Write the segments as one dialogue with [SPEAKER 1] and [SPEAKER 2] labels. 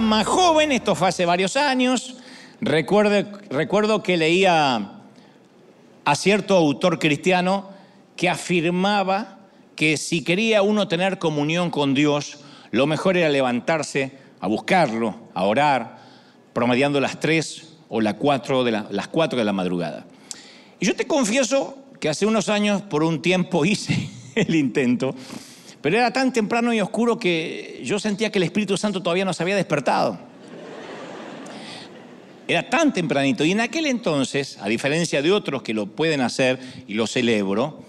[SPEAKER 1] más joven, esto fue hace varios años, recuerdo, recuerdo que leía a cierto autor cristiano que afirmaba que si quería uno tener comunión con Dios, lo mejor era levantarse a buscarlo, a orar, promediando las tres o las cuatro de la, las cuatro de la madrugada. Y yo te confieso que hace unos años, por un tiempo, hice el intento, pero era tan temprano y oscuro que yo sentía que el Espíritu Santo todavía no se había despertado. Era tan tempranito. Y en aquel entonces, a diferencia de otros que lo pueden hacer y lo celebro,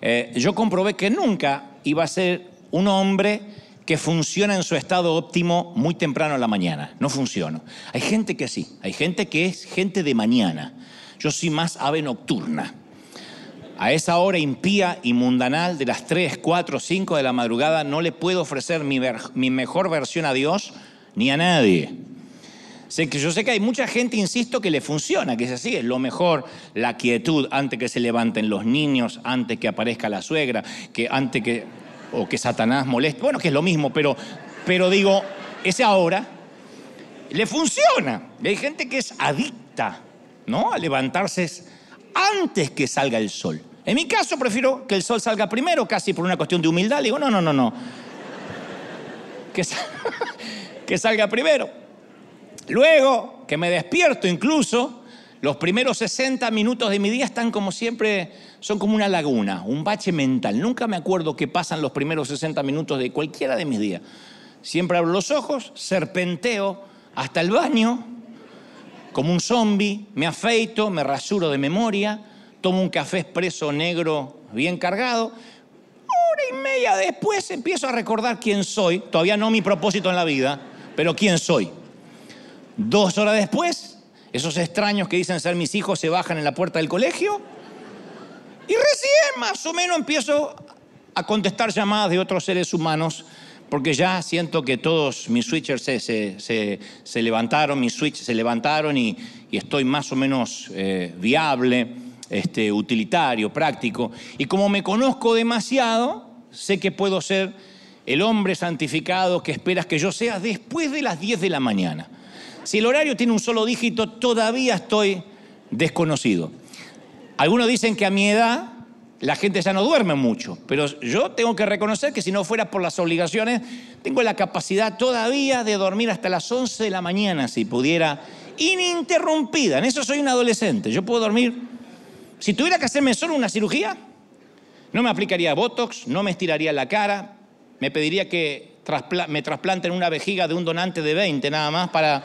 [SPEAKER 1] eh, yo comprobé que nunca iba a ser un hombre que funciona en su estado óptimo muy temprano en la mañana. No funciona. Hay gente que sí, hay gente que es gente de mañana. Yo soy más ave nocturna. A esa hora impía y mundanal de las 3, 4, 5 de la madrugada no le puedo ofrecer mi, mejor versión a Dios ni a nadie. Sé que yo sé que hay mucha gente, insisto, que le funciona, que es así, es lo mejor, la quietud antes que se levanten los niños, antes que aparezca la suegra, que antes que o que Satanás moleste, bueno, que es lo mismo, pero pero digo, ese ahora le funciona. Hay gente que es adicta, ¿no? A levantarse antes que salga el sol. En mi caso prefiero que el sol salga primero, casi por una cuestión de humildad. Le digo, no, no, no, no. Que, que salga primero. Luego, que me despierto incluso, los primeros 60 minutos de mi día están como siempre, son como una laguna, un bache mental. Nunca me acuerdo qué pasan los primeros 60 minutos de cualquiera de mis días. Siempre abro los ojos, serpenteo hasta el baño, como un zombie, me afeito, me rasuro de memoria, tomo un café expreso negro bien cargado. Hora y media después empiezo a recordar quién soy, todavía no mi propósito en la vida, pero quién soy. Dos horas después, esos extraños que dicen ser mis hijos se bajan en la puerta del colegio y recién más o menos empiezo a contestar llamadas de otros seres humanos porque ya siento que todos mis switchers se, levantaron, mis switches se levantaron y, estoy más o menos eh, viable, este, utilitario, práctico. Y como me conozco demasiado, sé que puedo ser el hombre santificado que esperas que yo sea después de las 10 de la mañana. Si el horario tiene un solo dígito, todavía estoy desconocido. Algunos dicen que a mi edad la gente ya no duerme mucho, pero yo tengo que reconocer que si no fuera por las obligaciones, tengo la capacidad todavía de dormir hasta las 11 de la mañana, si pudiera, ininterrumpida. En eso soy un adolescente. Yo puedo dormir. Si tuviera que hacerme solo una cirugía, no me aplicaría Botox, no me estiraría la cara, me pediría que me trasplanten una vejiga de un donante de 20 nada más para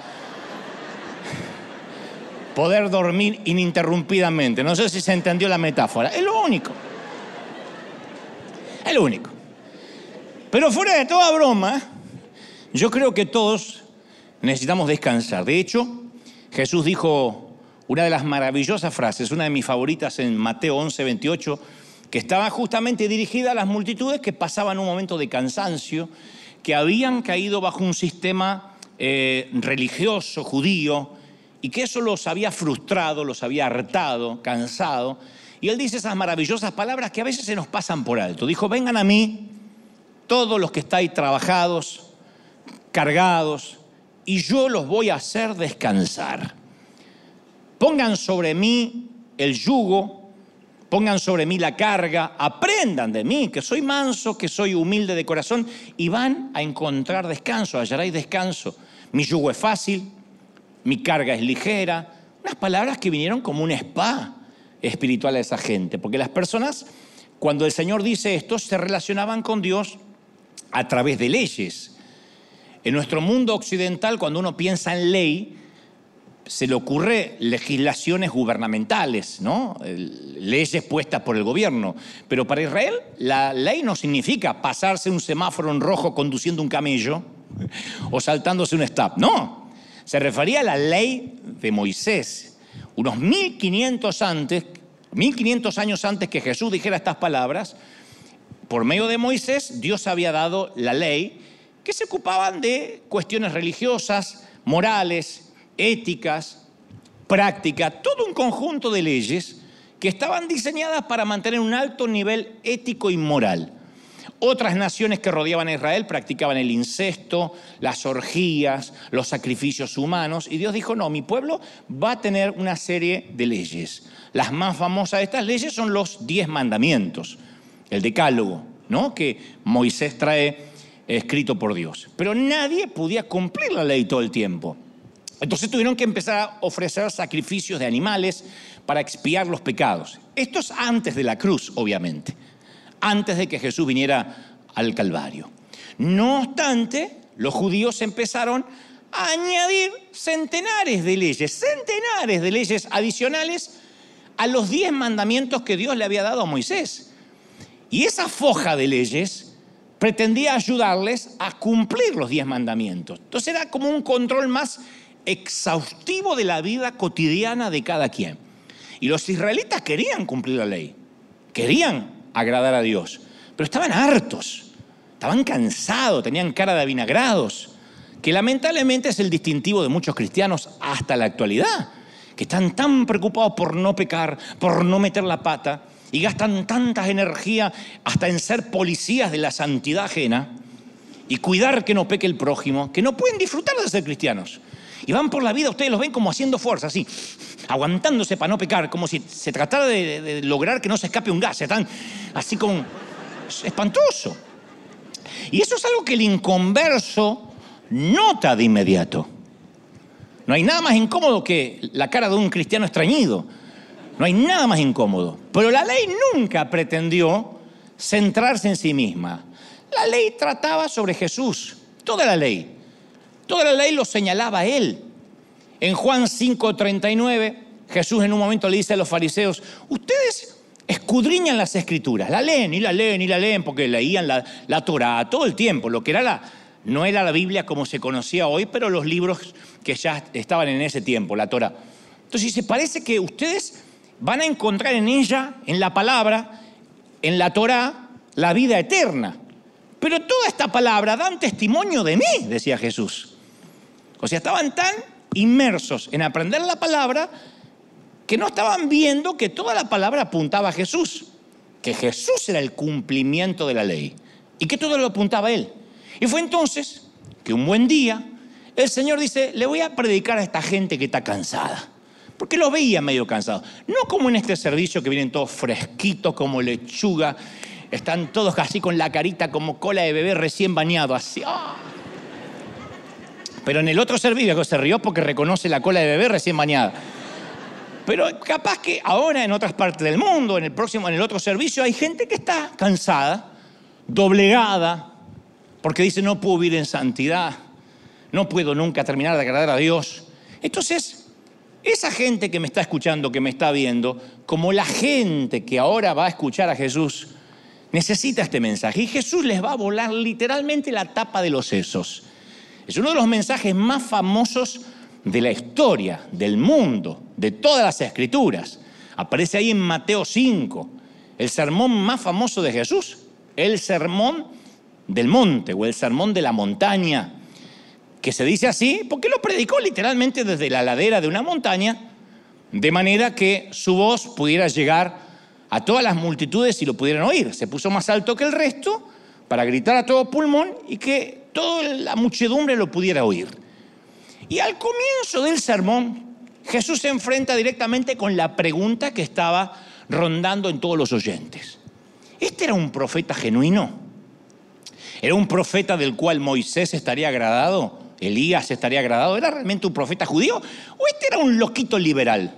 [SPEAKER 1] poder dormir ininterrumpidamente. No sé si se entendió la metáfora. Es lo único. Es lo único. Pero fuera de toda broma, yo creo que todos necesitamos descansar. De hecho, Jesús dijo una de las maravillosas frases, una de mis favoritas en Mateo 11, 28, que estaba justamente dirigida a las multitudes que pasaban un momento de cansancio, que habían caído bajo un sistema eh, religioso, judío, y que eso los había frustrado, los había hartado, cansado. Y él dice esas maravillosas palabras que a veces se nos pasan por alto. Dijo, vengan a mí todos los que estáis trabajados, cargados, y yo los voy a hacer descansar. Pongan sobre mí el yugo, pongan sobre mí la carga, aprendan de mí, que soy manso, que soy humilde de corazón, y van a encontrar descanso, hallaréis descanso. Mi yugo es fácil, mi carga es ligera, unas palabras que vinieron como un spa espiritual a esa gente, porque las personas, cuando el Señor dice esto, se relacionaban con Dios a través de leyes. En nuestro mundo occidental, cuando uno piensa en ley, se le ocurre legislaciones gubernamentales, ¿no? leyes puestas por el gobierno. Pero para Israel la ley no significa pasarse un semáforo en rojo conduciendo un camello o saltándose un stop. No, se refería a la ley de Moisés. Unos 1500 antes, 1500 años antes que Jesús dijera estas palabras, por medio de Moisés Dios había dado la ley que se ocupaban de cuestiones religiosas, morales, éticas, prácticas, todo un conjunto de leyes que estaban diseñadas para mantener un alto nivel ético y moral. Otras naciones que rodeaban a Israel practicaban el incesto, las orgías, los sacrificios humanos. Y Dios dijo, no, mi pueblo va a tener una serie de leyes. Las más famosas de estas leyes son los diez mandamientos, el decálogo, ¿no? que Moisés trae escrito por Dios. Pero nadie podía cumplir la ley todo el tiempo. Entonces tuvieron que empezar a ofrecer sacrificios de animales para expiar los pecados. Esto es antes de la cruz, obviamente antes de que Jesús viniera al Calvario. No obstante, los judíos empezaron a añadir centenares de leyes, centenares de leyes adicionales a los diez mandamientos que Dios le había dado a Moisés. Y esa foja de leyes pretendía ayudarles a cumplir los diez mandamientos. Entonces era como un control más exhaustivo de la vida cotidiana de cada quien. Y los israelitas querían cumplir la ley, querían agradar a Dios. Pero estaban hartos, estaban cansados, tenían cara de avinagrados, que lamentablemente es el distintivo de muchos cristianos hasta la actualidad, que están tan preocupados por no pecar, por no meter la pata, y gastan tanta energía hasta en ser policías de la santidad ajena y cuidar que no peque el prójimo, que no pueden disfrutar de ser cristianos. Y van por la vida, ustedes los ven como haciendo fuerza, así, aguantándose para no pecar, como si se tratara de, lograr que no se escape un gas. Están así como espantoso. Y eso es algo que el inconverso nota de inmediato. No hay nada más incómodo que la cara de un cristiano extrañido. No hay nada más incómodo. Pero la ley nunca pretendió centrarse en sí misma. La ley trataba sobre Jesús, toda la ley. Toda la ley lo señalaba él. En Juan 5:39, Jesús en un momento le dice a los fariseos, ustedes escudriñan las escrituras, la leen y la leen y la leen, porque leían la, la Torah todo el tiempo, lo que era la, no era la Biblia como se conocía hoy, pero los libros que ya estaban en ese tiempo, la Torah. Entonces se parece que ustedes van a encontrar en ella, en la palabra, en la Torah, la vida eterna. Pero toda esta palabra dan testimonio de mí, decía Jesús. O sea, estaban tan inmersos en aprender la palabra que no estaban viendo que toda la palabra apuntaba a Jesús, que Jesús era el cumplimiento de la ley y que todo lo apuntaba a Él. Y fue entonces que un buen día el Señor dice, le voy a predicar a esta gente que está cansada. Porque lo veía medio cansado. No como en este servicio que vienen todos fresquitos como lechuga, están todos casi con la carita como cola de bebé recién bañado, así. ¡ah! Pero en el otro servicio se rió porque reconoce la cola de bebé recién bañada. Pero capaz que ahora en otras partes del mundo, en el próximo, en el otro servicio, hay gente que está cansada, doblegada, porque dice no puedo vivir en santidad, no puedo nunca terminar de agradar a Dios. Entonces, esa gente que me está escuchando, que me está viendo, como la gente que ahora va a escuchar a Jesús, necesita este mensaje. Y Jesús les va a volar literalmente la tapa de los sesos. Es uno de los mensajes más famosos de la historia, del mundo, de todas las escrituras. Aparece ahí en Mateo 5, el sermón más famoso de Jesús, el sermón del monte o el sermón de la montaña, que se dice así porque lo predicó literalmente desde la ladera de una montaña, de manera que su voz pudiera llegar a todas las multitudes y lo pudieran oír. Se puso más alto que el resto para gritar a todo pulmón y que toda la muchedumbre lo pudiera oír. Y al comienzo del sermón, Jesús se enfrenta directamente con la pregunta que estaba rondando en todos los oyentes. ¿Este era un profeta genuino? ¿Era un profeta del cual Moisés estaría agradado? ¿Elías estaría agradado? ¿Era realmente un profeta judío? ¿O este era un loquito liberal?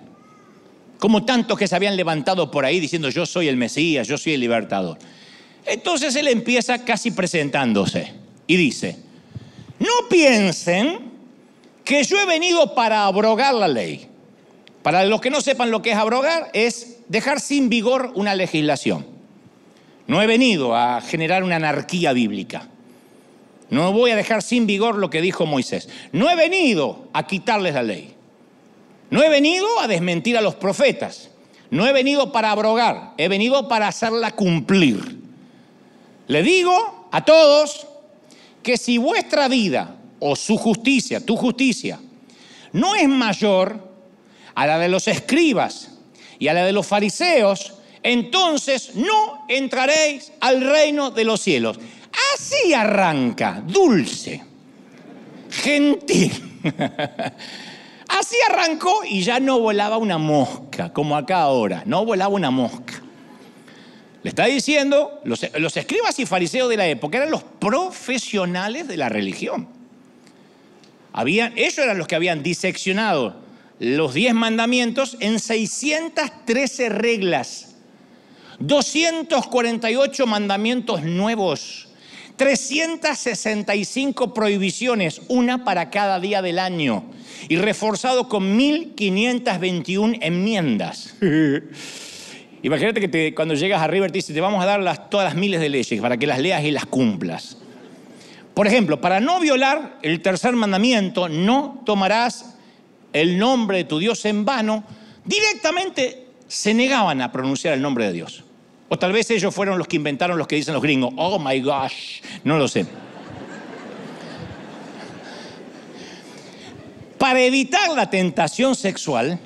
[SPEAKER 1] Como tantos que se habían levantado por ahí diciendo yo soy el Mesías, yo soy el libertador. Entonces él empieza casi presentándose y dice, no piensen que yo he venido para abrogar la ley. Para los que no sepan lo que es abrogar, es dejar sin vigor una legislación. No he venido a generar una anarquía bíblica. No voy a dejar sin vigor lo que dijo Moisés. No he venido a quitarles la ley. No he venido a desmentir a los profetas. No he venido para abrogar. He venido para hacerla cumplir. Le digo a todos que si vuestra vida o su justicia, tu justicia, no es mayor a la de los escribas y a la de los fariseos, entonces no entraréis al reino de los cielos. Así arranca, dulce, gentil. Así arrancó y ya no volaba una mosca, como acá ahora, no volaba una mosca. Le está diciendo, los, escribas y fariseos de la época eran los profesionales de la religión. Habían, ellos eran los que habían diseccionado los diez mandamientos en 613 reglas, 248 mandamientos nuevos, 365 prohibiciones, una para cada día del año, y reforzado con 1521 enmiendas. Imagínate que cuando llegas a River te dice, te vamos a dar todas las miles de leyes para que las leas y las cumplas. Por ejemplo, para no violar el tercer mandamiento, no tomarás el nombre de tu Dios en vano, directamente se negaban a pronunciar el nombre de Dios. O tal vez ellos fueron los que inventaron los que dicen los gringos, oh my gosh, no lo sé. Para evitar la tentación sexual,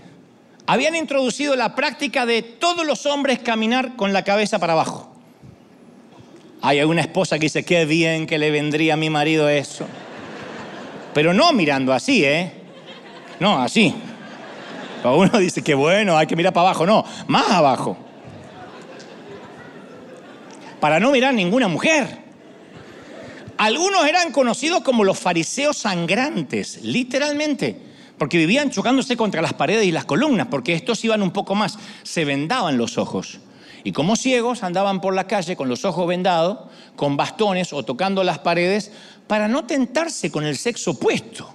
[SPEAKER 1] habían introducido la práctica de todos los hombres caminar con la cabeza para abajo. Hay alguna esposa que dice, qué bien que le vendría a mi marido eso. Pero no mirando así, ¿eh? No, así. Uno dice, qué bueno, hay que mirar para abajo. No, más abajo para no mirar ninguna mujer. Algunos eran conocidos como los fariseos sangrantes, literalmente, porque vivían chocándose contra las paredes y las columnas, porque estos iban un poco más, se vendaban los ojos. Y como ciegos andaban por la calle con los ojos vendados, con bastones o tocando las paredes, para no tentarse con el sexo opuesto.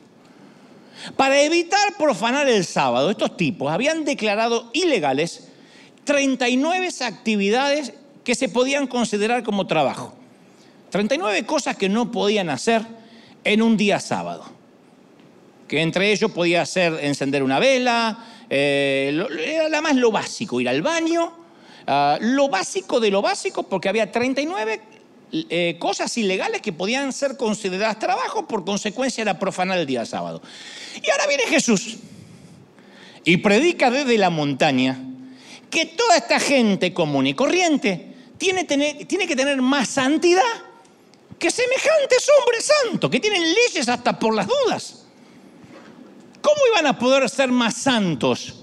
[SPEAKER 1] Para evitar profanar el sábado, estos tipos habían declarado ilegales 39 actividades que se podían considerar como trabajo. 39 cosas que no podían hacer en un día sábado. Que entre ellos podía ser encender una vela, eh, era más lo básico, ir al baño, ah, lo básico de lo básico, porque había 39 eh, cosas ilegales que podían ser consideradas trabajo, por consecuencia era profanar el día sábado. Y ahora viene Jesús y predica desde la montaña que toda esta gente común y corriente tiene, tiene que tener más santidad que semejantes hombres santos, que tienen leyes hasta por las dudas. ¿Cómo iban a poder ser más santos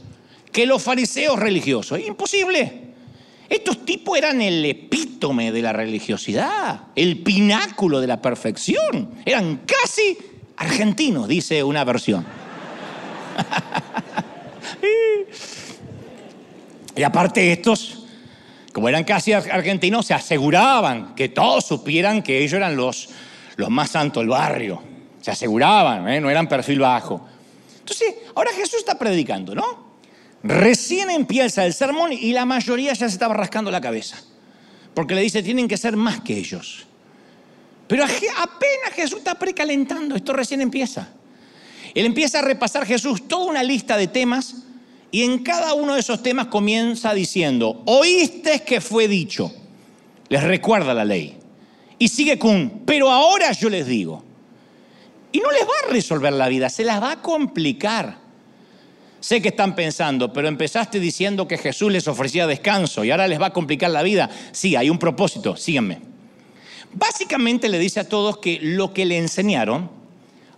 [SPEAKER 1] que los fariseos religiosos? Imposible. Estos tipos eran el epítome de la religiosidad, el pináculo de la perfección. Eran casi argentinos, dice una versión. y aparte estos como eran casi argentinos, se aseguraban que todos supieran que ellos eran los, los más santos del barrio. Se aseguraban, ¿eh? no eran perfil bajo. Entonces, ahora Jesús está predicando, ¿no? Recién empieza el sermón y la mayoría ya se estaba rascando la cabeza. Porque le dice, tienen que ser más que ellos. Pero apenas Jesús está precalentando, esto recién empieza. Él empieza a repasar Jesús toda una lista de temas y en cada uno de esos temas comienza diciendo, oíste que fue dicho. Les recuerda la ley. Y sigue con, pero ahora yo les digo. Y no les va a resolver la vida, se las va a complicar. Sé que están pensando, pero empezaste diciendo que Jesús les ofrecía descanso y ahora les va a complicar la vida. Sí, hay un propósito, síganme. Básicamente le dice a todos que lo que le enseñaron,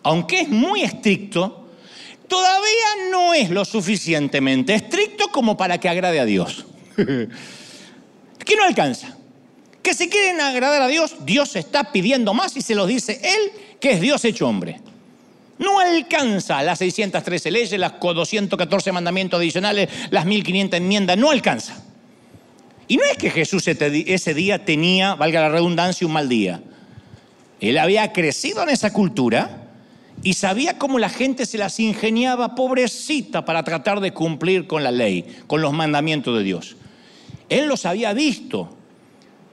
[SPEAKER 1] aunque es muy estricto, todavía no es lo suficientemente estricto como para que agrade a Dios. que no alcanza. Que si quieren agradar a Dios, Dios está pidiendo más y se los dice Él, que es Dios hecho hombre. No alcanza las 613 leyes, las 214 mandamientos adicionales, las 1500 enmiendas, no alcanza. Y no es que Jesús ese día tenía, valga la redundancia, un mal día. Él había crecido en esa cultura y sabía cómo la gente se las ingeniaba, pobrecita, para tratar de cumplir con la ley, con los mandamientos de Dios. Él los había visto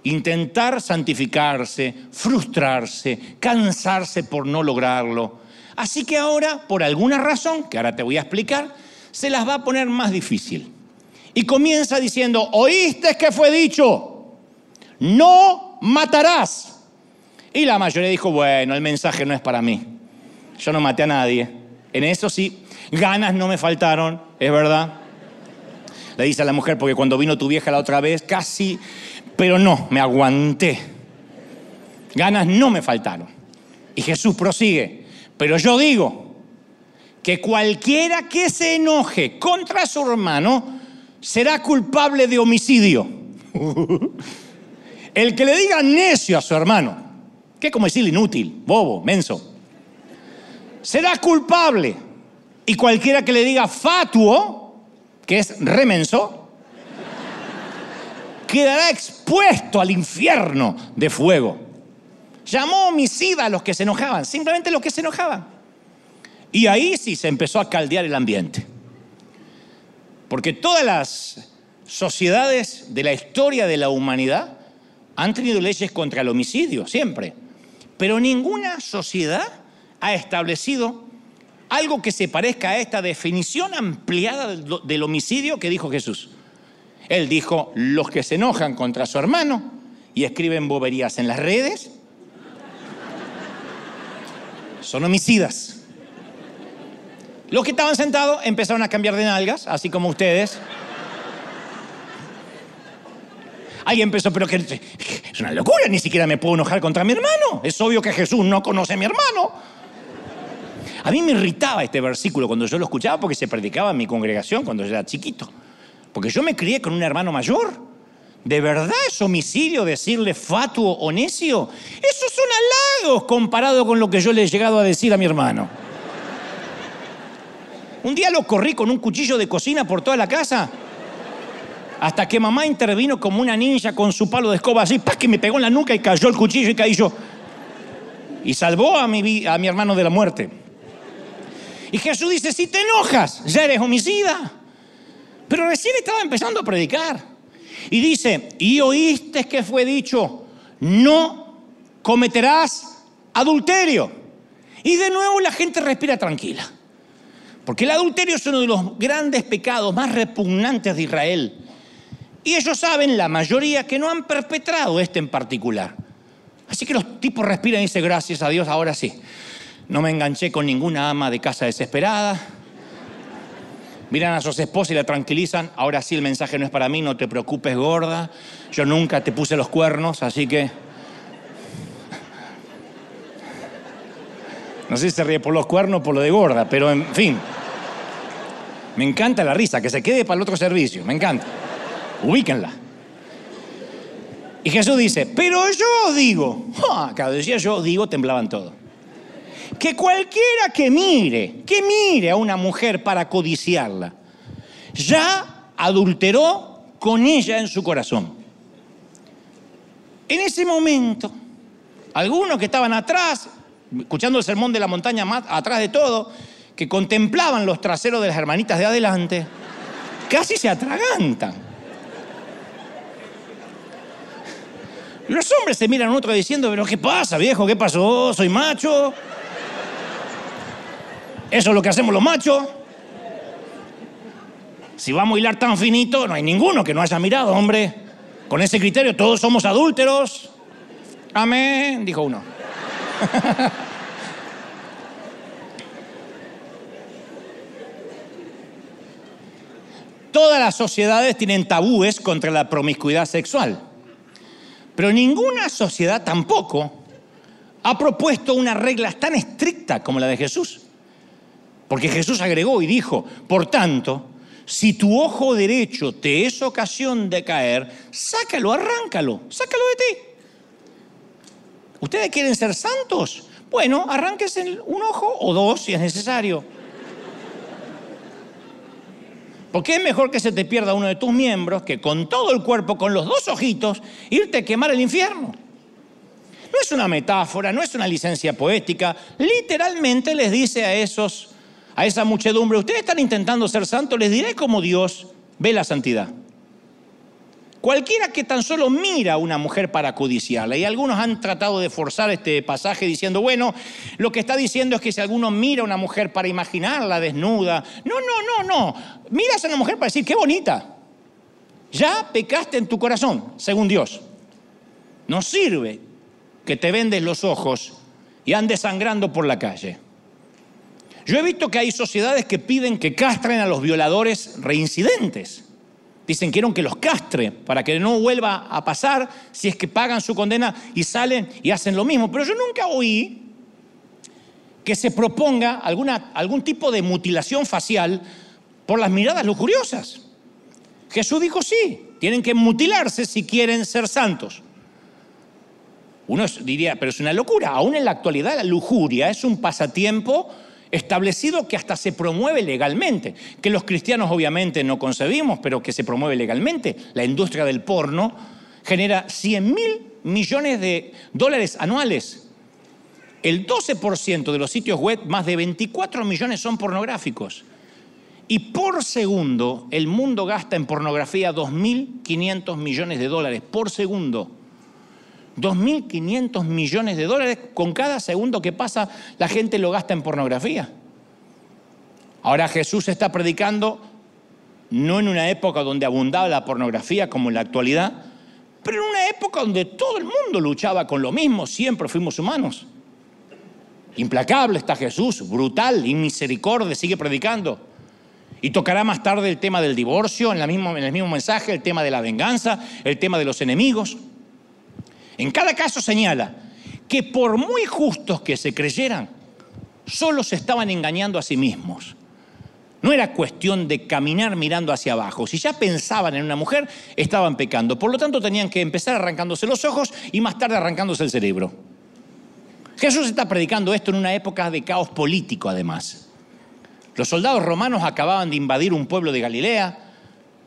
[SPEAKER 1] intentar santificarse, frustrarse, cansarse por no lograrlo. Así que ahora, por alguna razón, que ahora te voy a explicar, se las va a poner más difícil. Y comienza diciendo, oíste que fue dicho, no matarás. Y la mayoría dijo, bueno, el mensaje no es para mí. Yo no maté a nadie. En eso sí, ganas no me faltaron, es verdad. Le dice a la mujer, porque cuando vino tu vieja la otra vez, casi, pero no, me aguanté. Ganas no me faltaron. Y Jesús prosigue, pero yo digo que cualquiera que se enoje contra su hermano será culpable de homicidio. El que le diga necio a su hermano, que es como decirle inútil, bobo, menso, será culpable. Y cualquiera que le diga fatuo, que es remenso, quedará expuesto al infierno de fuego. Llamó homicida a los que se enojaban, simplemente los que se enojaban. Y ahí sí se empezó a caldear el ambiente. Porque todas las sociedades de la historia de la humanidad han tenido leyes contra el homicidio, siempre. Pero ninguna sociedad ha establecido algo que se parezca a esta definición ampliada del homicidio que dijo Jesús. Él dijo, los que se enojan contra su hermano y escriben boberías en las redes son homicidas. Los que estaban sentados empezaron a cambiar de nalgas, así como ustedes. Alguien empezó, pero que es una locura, ni siquiera me puedo enojar contra mi hermano. Es obvio que Jesús no conoce a mi hermano. A mí me irritaba este versículo cuando yo lo escuchaba porque se predicaba en mi congregación cuando yo era chiquito. Porque yo me crié con un hermano mayor. ¿De verdad es homicidio decirle fatuo o necio? Esos son halagos comparado con lo que yo le he llegado a decir a mi hermano. Un día lo corrí con un cuchillo de cocina por toda la casa. Hasta que mamá intervino como una ninja con su palo de escoba así, ¡pah! que me pegó en la nuca y cayó el cuchillo y caí yo. Y salvó a mi, a mi hermano de la muerte. Y Jesús dice, si te enojas, ya eres homicida. Pero recién estaba empezando a predicar. Y dice, y oíste que fue dicho, no cometerás adulterio. Y de nuevo la gente respira tranquila. Porque el adulterio es uno de los grandes pecados más repugnantes de Israel. Y ellos saben, la mayoría, que no han perpetrado este en particular. Así que los tipos respiran y dicen, gracias a Dios, ahora sí. No me enganché con ninguna ama de casa desesperada. Miran a sus esposas y la tranquilizan. Ahora sí, el mensaje no es para mí, no te preocupes, gorda. Yo nunca te puse los cuernos, así que... No sé si se ríe por los cuernos o por lo de gorda, pero en fin. Me encanta la risa, que se quede para el otro servicio, me encanta. Ubíquenla. Y Jesús dice, pero yo digo, cada decía yo digo, temblaban todos. Que cualquiera que mire, que mire a una mujer para codiciarla, ya adulteró con ella en su corazón. En ese momento, algunos que estaban atrás, escuchando el sermón de la montaña más atrás de todo, que contemplaban los traseros de las hermanitas de adelante, casi se atragantan. Los hombres se miran a otro diciendo, pero ¿qué pasa, viejo? ¿Qué pasó? ¿Soy macho? ¿Eso es lo que hacemos los machos? Si vamos a hilar tan finito, no hay ninguno que no haya mirado, hombre. Con ese criterio todos somos adúlteros. Amén, dijo uno. Todas las sociedades tienen tabúes contra la promiscuidad sexual, pero ninguna sociedad tampoco ha propuesto una regla tan estricta como la de Jesús. Porque Jesús agregó y dijo, por tanto, si tu ojo derecho te es ocasión de caer, sácalo, arráncalo, sácalo de ti. ¿Ustedes quieren ser santos? Bueno, arránquese un ojo o dos si es necesario. Porque es mejor que se te pierda uno de tus miembros que con todo el cuerpo, con los dos ojitos, irte a quemar el infierno. No es una metáfora, no es una licencia poética. Literalmente les dice a esos, a esa muchedumbre, ustedes están intentando ser santos, les diré cómo Dios ve la santidad. Cualquiera que tan solo mira a una mujer para codiciarla, y algunos han tratado de forzar este pasaje diciendo, bueno, lo que está diciendo es que si alguno mira a una mujer para imaginarla desnuda, no, no, no, no, miras a una mujer para decir, qué bonita, ya pecaste en tu corazón, según Dios. No sirve que te vendes los ojos y andes sangrando por la calle. Yo he visto que hay sociedades que piden que castren a los violadores reincidentes. Dicen, quieren que los castre para que no vuelva a pasar si es que pagan su condena y salen y hacen lo mismo. Pero yo nunca oí que se proponga algún tipo de mutilación facial por las miradas lujuriosas. Jesús dijo, sí, tienen que mutilarse si quieren ser santos. Uno diría, pero es una locura. Aún en la actualidad la lujuria es un pasatiempo establecido que hasta se promueve legalmente, que los cristianos obviamente no concebimos, pero que se promueve legalmente. La industria del porno genera 100 mil millones de dólares anuales. El 12% de los sitios web, más de 24 millones son pornográficos. Y por segundo, el mundo gasta en pornografía 2.500 millones de dólares por segundo. 2.500 millones de dólares con cada segundo que pasa, la gente lo gasta en pornografía. Ahora Jesús está predicando no en una época donde abundaba la pornografía como en la actualidad, pero en una época donde todo el mundo luchaba con lo mismo, siempre fuimos humanos. Implacable está Jesús, brutal, inmisericordia, sigue predicando. Y tocará más tarde el tema del divorcio, en, en el mismo mensaje, el tema de la venganza, el tema de los enemigos. En cada caso señala que por muy justos que se creyeran, solo se estaban engañando a sí mismos. No era cuestión de caminar mirando hacia abajo. Si ya pensaban en una mujer, estaban pecando. Por lo tanto, tenían que empezar arrancándose los ojos y más tarde arrancándose el cerebro. Jesús está predicando esto en una época de caos político, además. Los soldados romanos acababan de invadir un pueblo de Galilea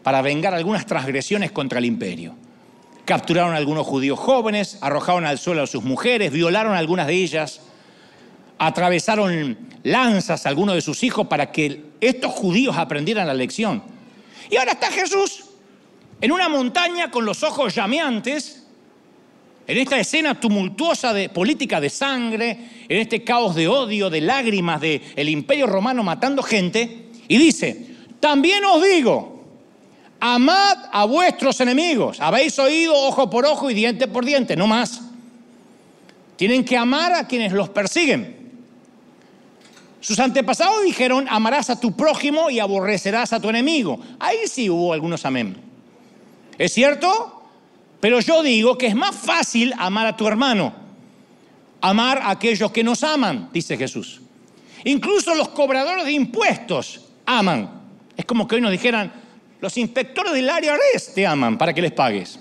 [SPEAKER 1] para vengar algunas transgresiones contra el imperio. Capturaron a algunos judíos jóvenes, arrojaron al suelo a sus mujeres, violaron a algunas de ellas, atravesaron lanzas a algunos de sus hijos para que estos judíos aprendieran la lección. Y ahora está Jesús en una montaña con los ojos llameantes, en esta escena tumultuosa de política de sangre, en este caos de odio, de lágrimas del el imperio romano matando gente, y dice, también os digo, amad a vuestros enemigos. Habéis oído ojo por ojo y diente por diente, no más. Tienen que amar a quienes los persiguen. Sus antepasados dijeron, amarás a tu prójimo y aborrecerás a tu enemigo. Ahí sí hubo algunos amén. ¿Es cierto? Pero yo digo que es más fácil amar a tu hermano, amar a aquellos que nos aman, dice Jesús. Incluso los cobradores de impuestos aman. Es como que hoy nos dijeran, los inspectores del área te aman para que les pagues.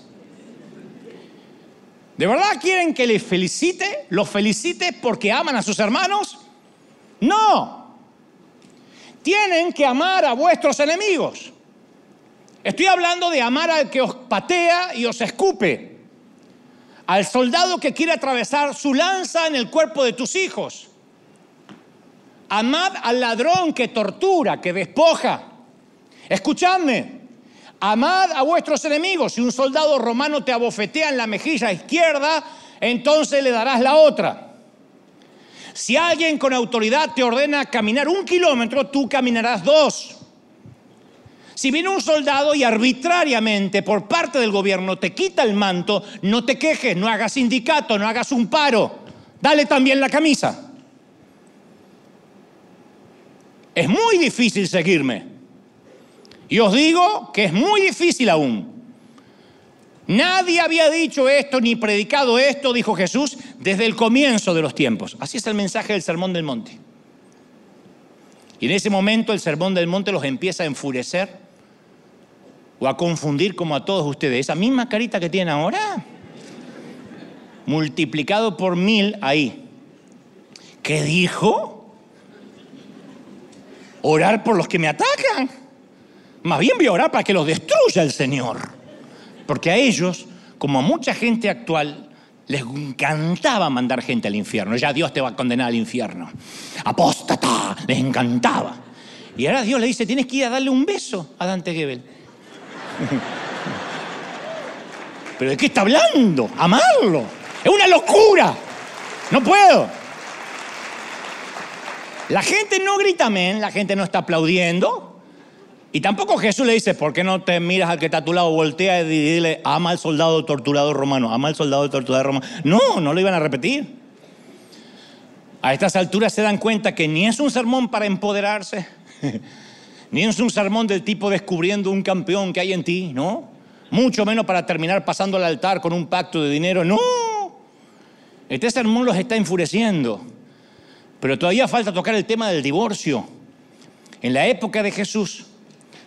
[SPEAKER 1] ¿De verdad quieren que les felicite? ¿Los felicite porque aman a sus hermanos? No. Tienen que amar a vuestros enemigos. Estoy hablando de amar al que os patea y os escupe. Al soldado que quiere atravesar su lanza en el cuerpo de tus hijos. Amad al ladrón que tortura, que despoja. Escuchadme, amad a vuestros enemigos. Si un soldado romano te abofetea en la mejilla izquierda, entonces le darás la otra. Si alguien con autoridad te ordena caminar un kilómetro, tú caminarás dos. Si viene un soldado y arbitrariamente por parte del gobierno te quita el manto, no te quejes, no hagas sindicato, no hagas un paro, dale también la camisa. Es muy difícil seguirme. Y os digo que es muy difícil aún. Nadie había dicho esto ni predicado esto, dijo Jesús, desde el comienzo de los tiempos. Así es el mensaje del Sermón del Monte. Y en ese momento el Sermón del Monte los empieza a enfurecer o a confundir como a todos ustedes. Esa misma carita que tienen ahora, multiplicado por mil ahí. ¿Qué dijo? Orar por los que me atacan. Más bien voy a orar para que los destruya el Señor. Porque a ellos, como a mucha gente actual, les encantaba mandar gente al infierno. Ya Dios te va a condenar al infierno. Apóstata, les encantaba. Y ahora Dios le dice, tienes que ir a darle un beso a Dante Gebel. ¿Pero de qué está hablando? Amarlo. Es una locura. No puedo. La gente no grita amén, la gente no está aplaudiendo. Y tampoco Jesús le dice, ¿por qué no te miras al que está a tu lado, voltea y dile, ama al soldado torturado romano, ama al soldado torturado romano? No, no lo iban a repetir. A estas alturas se dan cuenta que ni es un sermón para empoderarse, Ni es un sermón del tipo descubriendo un campeón que hay en ti, ¿no? Mucho menos para terminar pasando al altar con un pacto de dinero, no. Este sermón los está enfureciendo. Pero todavía falta tocar el tema del divorcio. En la época de Jesús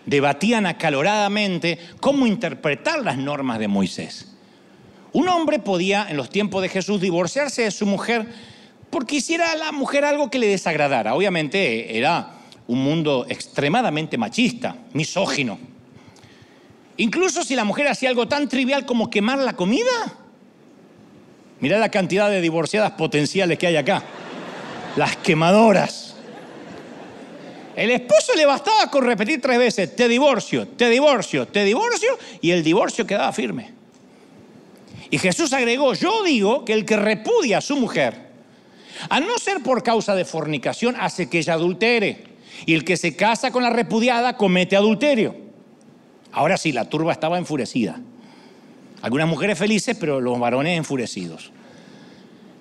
[SPEAKER 1] debatían acaloradamente cómo interpretar las normas de Moisés. Un hombre podía, en los tiempos de Jesús, divorciarse de su mujer porque hiciera a la mujer algo que le desagradara. Obviamente era un mundo extremadamente machista, misógino. Incluso si la mujer hacía algo tan trivial como quemar la comida. Mirá la cantidad de divorciadas potenciales que hay acá. Las quemadoras. El esposo le bastaba con repetir tres veces, te divorcio, te divorcio, te divorcio, y el divorcio quedaba firme. Y Jesús agregó, yo digo que el que repudia a su mujer, a no ser por causa de fornicación, hace que ella adultere. Y el que se casa con la repudiada comete adulterio. Ahora sí, la turba estaba enfurecida. Algunas mujeres felices, pero los varones enfurecidos.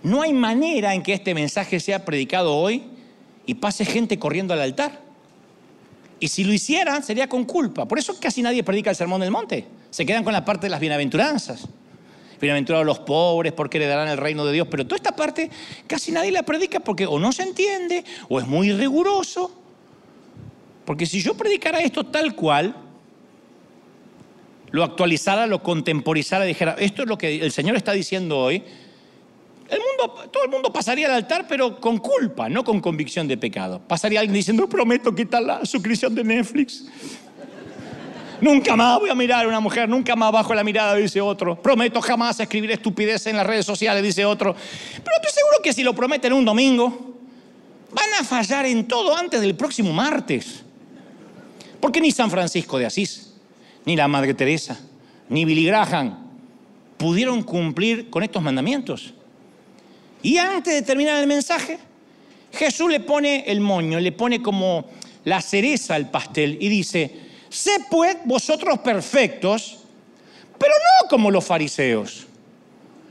[SPEAKER 1] No hay manera en que este mensaje sea predicado hoy y pase gente corriendo al altar. Y si lo hicieran, sería con culpa. Por eso casi nadie predica el sermón del monte. Se quedan con la parte de las bienaventuranzas. Bienaventurados los pobres porque heredarán el reino de Dios. Pero toda esta parte casi nadie la predica porque o no se entiende o es muy riguroso. Porque si yo predicara esto tal cual, lo actualizara, lo contemporizara, dijera, esto es lo que el Señor está diciendo hoy, todo el mundo pasaría al altar, pero con culpa, no con convicción de pecado. Pasaría alguien diciendo, prometo quitar la suscripción de Netflix. Nunca más voy a mirar a una mujer, nunca más bajo la mirada, dice otro. Prometo jamás escribir estupidez en las redes sociales, dice otro. Pero estoy seguro que si lo prometen un domingo, van a fallar en todo antes del próximo martes. Porque ni San Francisco de Asís, ni la Madre Teresa, ni Billy Graham pudieron cumplir con estos mandamientos. Y antes de terminar el mensaje, Jesús le pone el moño, le pone como la cereza al pastel y dice, Sé pues vosotros perfectos, pero no como los fariseos,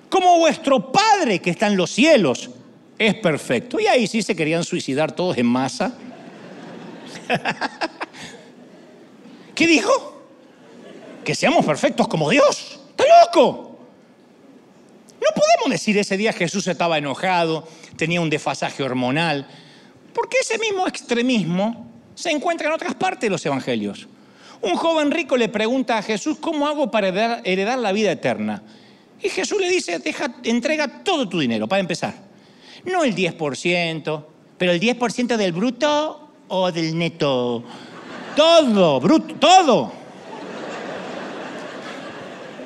[SPEAKER 1] como vuestro Padre que está en los cielos es perfecto. Y ahí sí se querían suicidar todos en masa. ¿Qué dijo? Que seamos perfectos como Dios. ¡Está loco! No podemos decir ese día Jesús estaba enojado, tenía un desfasaje hormonal, porque ese mismo extremismo se encuentra en otras partes de los evangelios. Un joven rico le pregunta a Jesús, ¿cómo hago para heredar, la vida eterna? Y Jesús le dice, deja, entrega todo tu dinero, para empezar. No el 10%, pero el 10% del bruto o del neto. Todo, bruto, todo.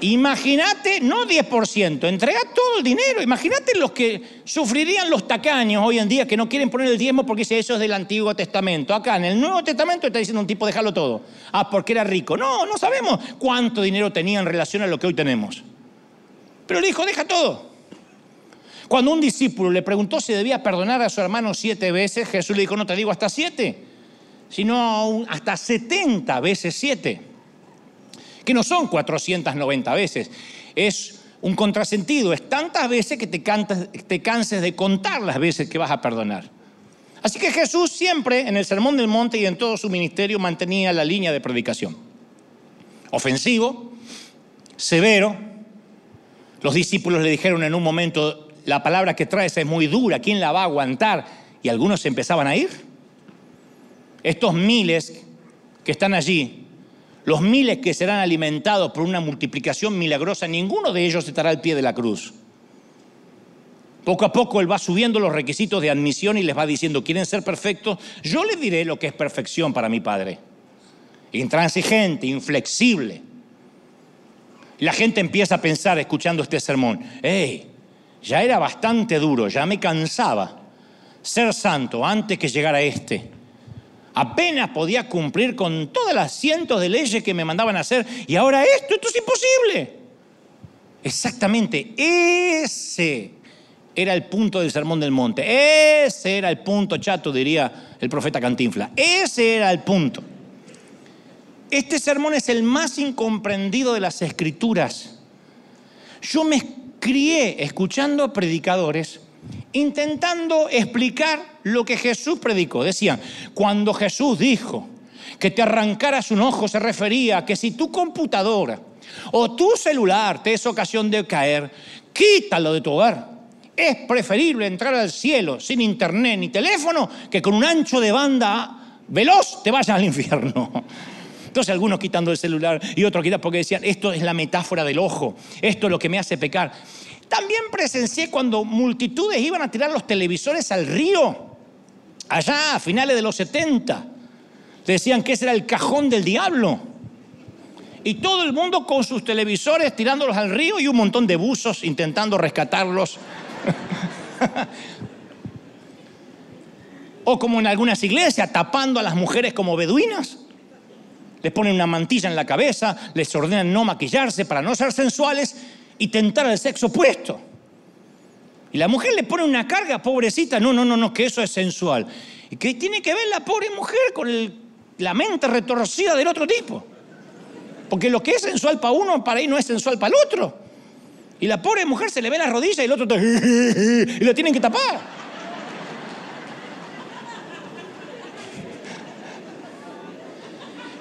[SPEAKER 1] Imagínate, no 10%, entrega todo el dinero. Imagínate los que sufrirían los tacaños hoy en día que no quieren poner el diezmo porque eso es del Antiguo Testamento. Acá en el Nuevo Testamento está diciendo un tipo, déjalo todo. Ah, porque era rico. No, no sabemos cuánto dinero tenía en relación a lo que hoy tenemos. Pero le dijo, deja todo. Cuando un discípulo le preguntó si debía perdonar a su hermano siete veces, Jesús le dijo, no te digo hasta siete, sino hasta setenta veces siete que no son 490 veces, es un contrasentido, es tantas veces que te, te canses de contar las veces que vas a perdonar. Así que Jesús siempre en el Sermón del Monte y en todo su ministerio mantenía la línea de predicación. Ofensivo, severo. Los discípulos le dijeron en un momento, la palabra que traes es muy dura, ¿quién la va a aguantar? Y algunos se empezaban a ir. Estos miles que están allí los miles que serán alimentados por una multiplicación milagrosa, ninguno de ellos estará al pie de la cruz. Poco a poco Él va subiendo los requisitos de admisión y les va diciendo, ¿quieren ser perfectos? Yo les diré lo que es perfección para mi Padre. Intransigente, inflexible. La gente empieza a pensar, escuchando este sermón, hey, ya era bastante duro, ya me cansaba ser santo antes que llegara este apenas podía cumplir con todas las cientos de leyes que me mandaban hacer y ahora esto, esto es imposible. Exactamente, ese era el punto del Sermón del Monte, ese era el punto chato, diría el profeta Cantinfla, ese era el punto. Este sermón es el más incomprendido de las escrituras. Yo me crié escuchando predicadores intentando explicar lo que Jesús predicó. Decían, cuando Jesús dijo que te arrancaras un ojo se refería a que si tu computadora o tu celular te es ocasión de caer, quítalo de tu hogar. Es preferible entrar al cielo sin internet ni teléfono que con un ancho de banda veloz te vayas al infierno. Entonces algunos quitando el celular y otros quitando porque decían, esto es la metáfora del ojo, esto es lo que me hace pecar. También presencié cuando multitudes iban a tirar los televisores al río, allá a finales de los 70. Decían que ese era el cajón del diablo. Y todo el mundo con sus televisores tirándolos al río y un montón de buzos intentando rescatarlos. o como en algunas iglesias, tapando a las mujeres como beduinas. Les ponen una mantilla en la cabeza, les ordenan no maquillarse para no ser sensuales y tentar al sexo opuesto. Y la mujer le pone una carga, pobrecita, no, no, no, no, que eso es sensual. ¿Y qué tiene que ver la pobre mujer con la mente retorcida del otro tipo? Porque lo que es sensual para uno, para ahí no es sensual para el otro. Y la pobre mujer se le ve la rodilla y el otro y lo tienen que tapar.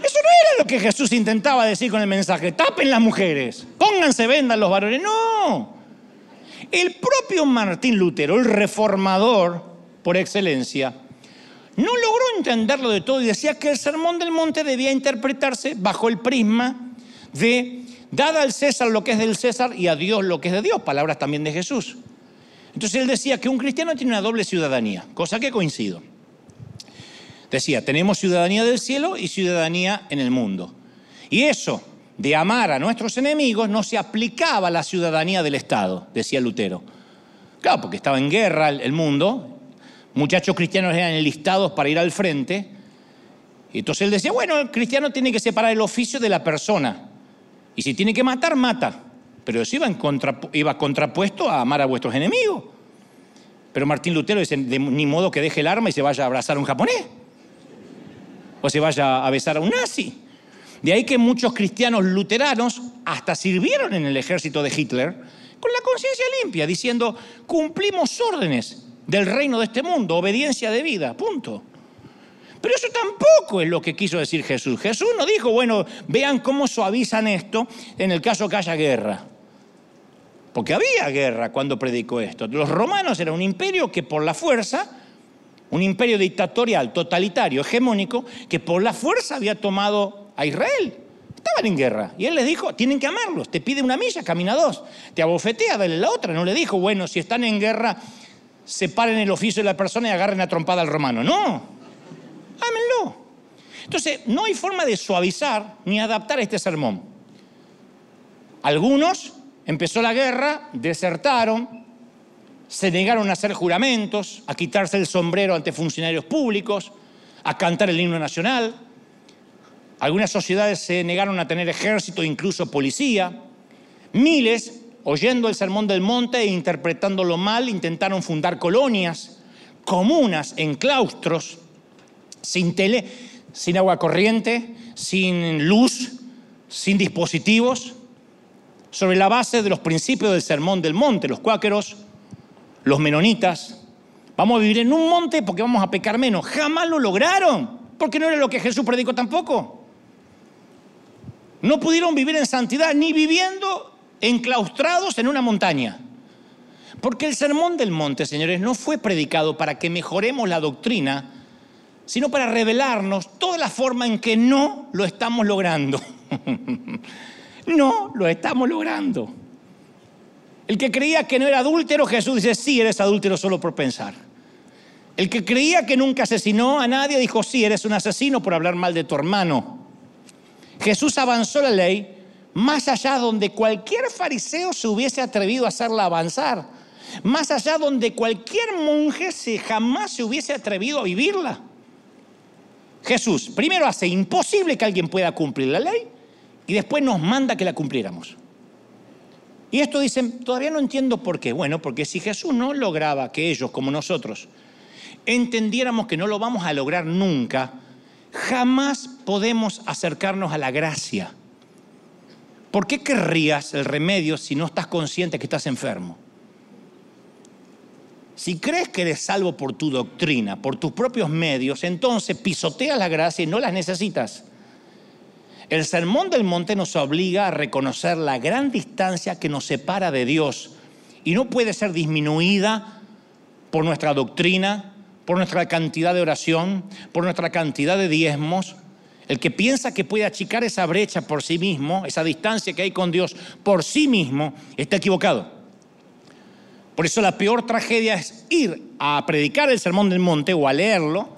[SPEAKER 1] Eso no era lo que Jesús intentaba decir con el mensaje. Tapen las mujeres, pónganse vendas los varones. No. El propio Martín Lutero, el reformador por excelencia, no logró entenderlo de todo y decía que el sermón del monte debía interpretarse bajo el prisma de dada al César lo que es del César y a Dios lo que es de Dios, palabras también de Jesús. Entonces él decía que un cristiano tiene una doble ciudadanía, cosa que coincido. Decía, tenemos ciudadanía del cielo y ciudadanía en el mundo. Y eso de amar a nuestros enemigos no se aplicaba a la ciudadanía del Estado, decía Lutero. Claro, porque estaba en guerra el mundo, muchachos cristianos eran enlistados para ir al frente. Y entonces él decía, bueno, el cristiano tiene que separar el oficio de la persona. Y si tiene que matar, mata. Pero eso iba, iba contrapuesto a amar a vuestros enemigos. Pero Martín Lutero dice, de, ni modo que deje el arma y se vaya a abrazar a un japonés. O se vaya a besar a un nazi. De ahí que muchos cristianos luteranos hasta sirvieron en el ejército de Hitler con la conciencia limpia, diciendo, cumplimos órdenes del reino de este mundo, obediencia de vida, punto. Pero eso tampoco es lo que quiso decir Jesús. Jesús no dijo, bueno, vean cómo suavizan esto en el caso que haya guerra. Porque había guerra cuando predicó esto. Los romanos eran un imperio que por la fuerza, un imperio dictatorial, totalitario, hegemónico, que por la fuerza había tomado a Israel. Estaban en guerra. Y él les dijo, tienen que amarlos. Te pide una milla, camina dos. Te abofetea, dale la otra. No le dijo, bueno, si están en guerra, separen el oficio de la persona y agarren a trompada al romano. No. Ámenlo. Entonces, no hay forma de suavizar ni adaptar este sermón. Algunos, empezó la guerra, desertaron, se negaron a hacer juramentos, a quitarse el sombrero ante funcionarios públicos, a cantar el himno nacional. Algunas sociedades se negaron a tener ejército, incluso policía. Miles, oyendo el sermón del monte e interpretándolo mal, intentaron fundar colonias, comunas en claustros, sin tele, sin agua corriente, sin luz, sin dispositivos, sobre la base de los principios del sermón del monte, los cuáqueros, los menonitas. Vamos a vivir en un monte porque vamos a pecar menos. Jamás lo lograron, porque no era lo que Jesús predicó tampoco. No pudieron vivir en santidad ni viviendo enclaustrados en una montaña. Porque el sermón del monte, señores, no fue predicado para que mejoremos la doctrina, sino para revelarnos toda la forma en que no lo estamos logrando. no lo estamos logrando. El que creía que no era adúltero, Jesús dice, sí, eres adúltero solo por pensar. El que creía que nunca asesinó a nadie, dijo, sí, eres un asesino por hablar mal de tu hermano. Jesús avanzó la ley más allá donde cualquier fariseo se hubiese atrevido a hacerla avanzar, más allá donde cualquier monje se jamás se hubiese atrevido a vivirla. Jesús primero hace imposible que alguien pueda cumplir la ley y después nos manda que la cumpliéramos. Y esto dicen, todavía no entiendo por qué. Bueno, porque si Jesús no lograba que ellos, como nosotros, entendiéramos que no lo vamos a lograr nunca, jamás podemos acercarnos a la gracia. ¿Por qué querrías el remedio si no estás consciente que estás enfermo? si crees que eres salvo por tu doctrina, por tus propios medios, entonces pisoteas la gracia y no las necesitas. El sermón del monte nos obliga a reconocer la gran distancia que nos separa de Dios y no puede ser disminuida por nuestra doctrina, por nuestra cantidad de oración, por nuestra cantidad de diezmos. El que piensa que puede achicar esa brecha por sí mismo, esa distancia que hay con Dios por sí mismo, está equivocado. Por eso la peor tragedia es ir a predicar el Sermón del Monte o a leerlo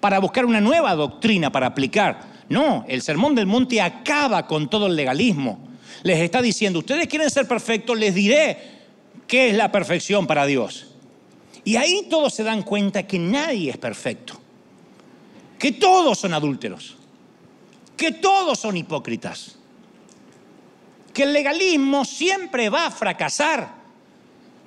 [SPEAKER 1] para buscar una nueva doctrina para aplicar. No, el Sermón del Monte acaba con todo el legalismo. Les está diciendo, ustedes quieren ser perfectos, les diré qué es la perfección para Dios. Y ahí todos se dan cuenta que nadie es perfecto, que todos son adúlteros, que todos son hipócritas, que el legalismo siempre va a fracasar.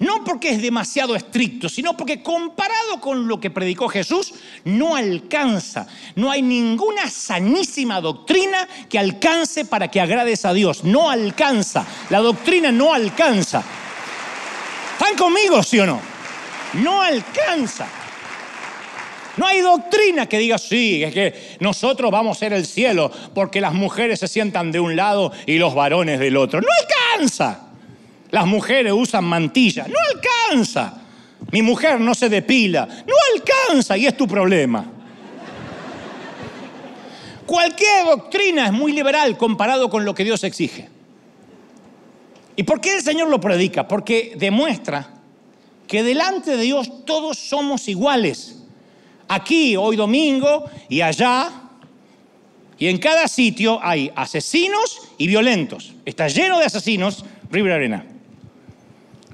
[SPEAKER 1] No porque es demasiado estricto, sino porque comparado con lo que predicó Jesús, no alcanza. No hay ninguna sanísima doctrina que alcance para que agrades a Dios. No alcanza. La doctrina no alcanza. ¿Están conmigo, sí o no? No alcanza. No hay doctrina que diga, sí, es que nosotros vamos a ser el cielo porque las mujeres se sientan de un lado y los varones del otro. No alcanza. Las mujeres usan mantilla. No alcanza. Mi mujer no se depila. No alcanza y es tu problema. Cualquier doctrina es muy liberal comparado con lo que Dios exige. ¿Y por qué el Señor lo predica? Porque demuestra que delante de Dios todos somos iguales. Aquí, hoy domingo, y allá, y en cada sitio hay asesinos y violentos. Está lleno de asesinos, River Arena.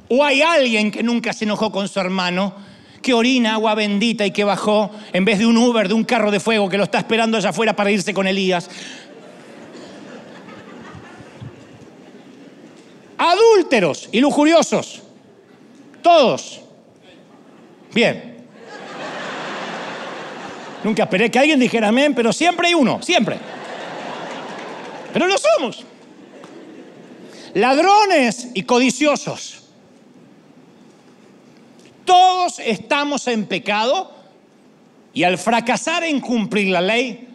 [SPEAKER 1] O hay alguien que nunca se enojó con su hermano, que orina agua bendita y que bajó en vez de un Uber, de un carro de fuego que lo está esperando allá afuera para irse con Elías. Adúlteros y lujuriosos todos. Bien. Nunca esperé que alguien dijera amén, pero siempre hay uno, siempre. Pero lo somos. Ladrones y codiciosos. Todos estamos en pecado y al fracasar en cumplir la ley,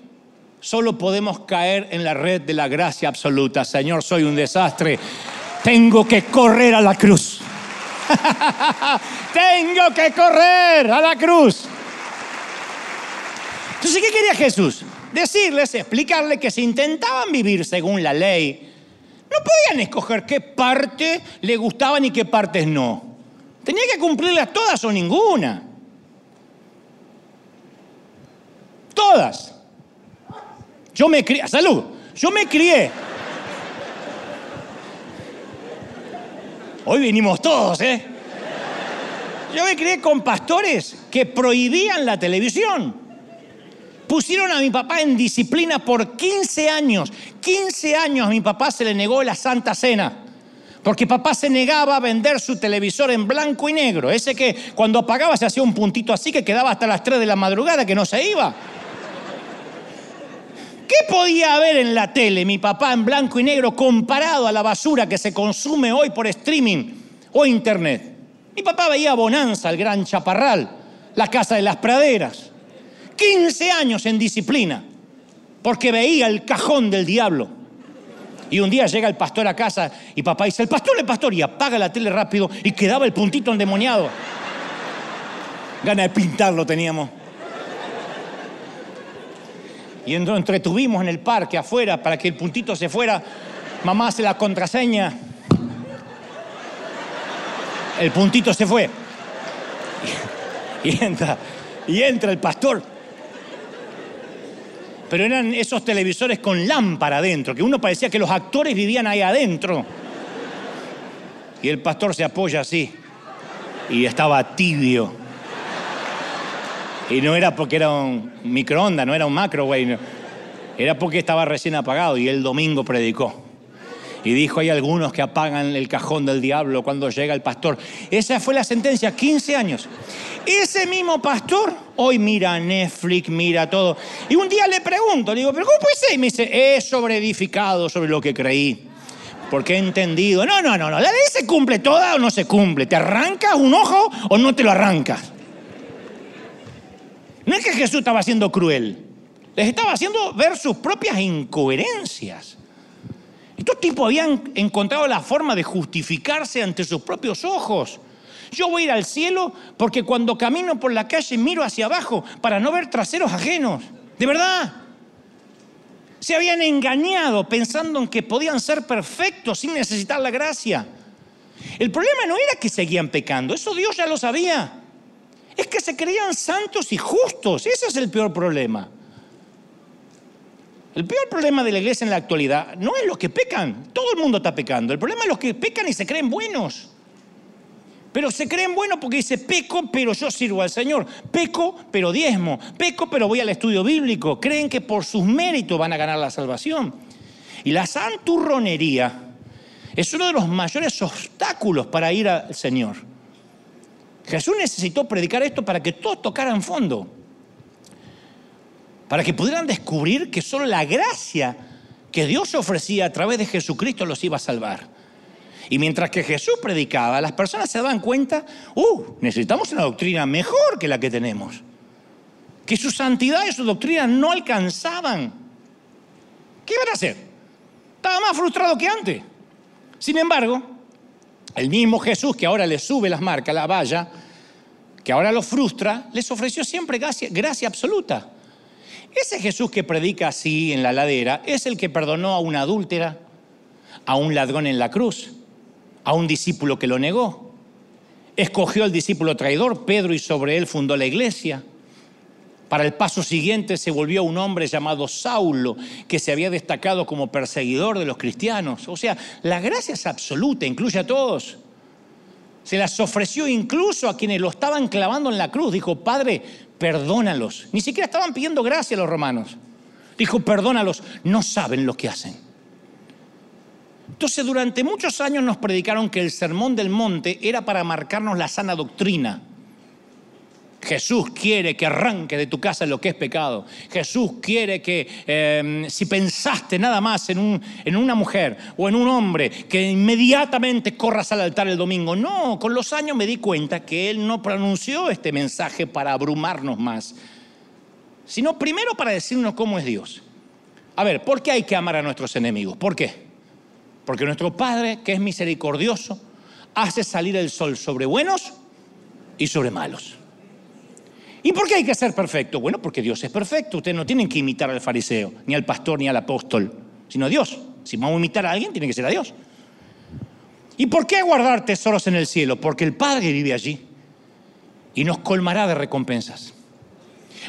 [SPEAKER 1] solo podemos caer en la red de la gracia absoluta. Señor, soy un desastre. Tengo que correr a la cruz. Tengo que correr a la cruz. Entonces, ¿qué quería Jesús? Decirles, explicarles que si intentaban vivir según la ley, no podían escoger qué parte le gustaban y qué partes no. Tenía que cumplirlas todas o ninguna. Todas. Yo me crié, salud, yo me crié Hoy vinimos todos, ¿eh? Yo me crié con pastores que prohibían la televisión. Pusieron a mi papá en disciplina por 15 años. 15 años a mi papá se le negó la Santa Cena. Porque papá se negaba a vender su televisor en blanco y negro. Ese que cuando apagaba se hacía un puntito así que quedaba hasta las 3 de la madrugada que no se iba. ¿Qué podía haber en la tele mi papá en blanco y negro comparado a la basura que se consume hoy por streaming o internet? Mi papá veía Bonanza, el gran chaparral, la casa de las praderas. 15 años en disciplina, porque veía el cajón del diablo. Y un día llega el pastor a casa y papá dice, el pastor, el pastor, y apaga la tele rápido y quedaba el puntito endemoniado. Gana de pintarlo teníamos. Y entretuvimos en el parque afuera para que el puntito se fuera. Mamá hace la contraseña. El puntito se fue. Y entra, y entra el pastor. Pero eran esos televisores con lámpara adentro, que uno parecía que los actores vivían ahí adentro. Y el pastor se apoya así. Y estaba tibio. Y no era porque era un microondas, no era un macro, güey. Era porque estaba recién apagado y el domingo predicó. Y dijo, hay algunos que apagan el cajón del diablo cuando llega el pastor. Esa fue la sentencia, 15 años. Ese mismo pastor hoy mira Netflix, mira todo. Y un día le pregunto, le digo, ¿pero cómo puede ser? Y me dice, he sobreedificado sobre lo que creí. porque he entendido. No, no, no, no. La ley se cumple toda o no se cumple. ¿Te arrancas un ojo o no te lo arrancas? No es que Jesús estaba siendo cruel. Les estaba haciendo ver sus propias incoherencias. Estos tipos habían encontrado la forma de justificarse ante sus propios ojos. Yo voy a ir al cielo porque cuando camino por la calle miro hacia abajo para no ver traseros ajenos. De verdad. Se habían engañado pensando en que podían ser perfectos sin necesitar la gracia. El problema no era que seguían pecando, eso Dios ya lo sabía. Es que se creían santos y justos. Ese es el peor problema. El peor problema de la iglesia en la actualidad no es los que pecan, todo el mundo está pecando. El problema es los que pecan y se creen buenos. Pero se creen buenos porque dice, peco, pero yo sirvo al Señor. Peco, pero diezmo. Peco, pero voy al estudio bíblico. Creen que por sus méritos van a ganar la salvación. Y la santurronería es uno de los mayores obstáculos para ir al Señor. Jesús necesitó predicar esto para que todos tocaran fondo. Para que pudieran descubrir que solo la gracia que Dios ofrecía a través de Jesucristo los iba a salvar. Y mientras que Jesús predicaba, las personas se daban cuenta, uh, necesitamos una doctrina mejor que la que tenemos. Que su santidad y su doctrina no alcanzaban. ¿Qué iban a hacer? Estaba más frustrado que antes. Sin embargo, el mismo Jesús que ahora le sube las marcas, la valla, que ahora lo frustra, les ofreció siempre gracia, gracia absoluta. Ese Jesús que predica así en la ladera es el que perdonó a una adúltera, a un ladrón en la cruz, a un discípulo que lo negó. Escogió al discípulo traidor, Pedro, y sobre él fundó la iglesia. Para el paso siguiente se volvió un hombre llamado Saulo, que se había destacado como perseguidor de los cristianos. O sea, la gracia es absoluta, incluye a todos. Se las ofreció incluso a quienes lo estaban clavando en la cruz. Dijo, Padre, perdónalos. Ni siquiera estaban pidiendo gracia a los romanos. Dijo, perdónalos, no saben lo que hacen. Entonces durante muchos años nos predicaron que el sermón del monte era para marcarnos la sana doctrina. Jesús quiere que arranque de tu casa lo que es pecado. Jesús quiere que em, si pensaste nada más en, en una mujer o en un hombre, que inmediatamente corras al altar el domingo. No, con los años me di cuenta que Él no pronunció este mensaje para abrumarnos más, sino primero para decirnos cómo es Dios. A ver, ¿por qué hay que amar a nuestros enemigos? ¿Por qué? Porque nuestro Padre, que es misericordioso, hace salir el sol sobre buenos y sobre malos. ¿Y por qué hay que ser perfecto? Bueno, porque Dios es perfecto. Ustedes no tienen que imitar al fariseo, ni al pastor, ni al apóstol, sino a Dios. Si vamos a imitar a alguien, tiene que ser a Dios. ¿Y por qué guardar tesoros en el cielo? Porque el Padre vive allí y nos colmará de recompensas.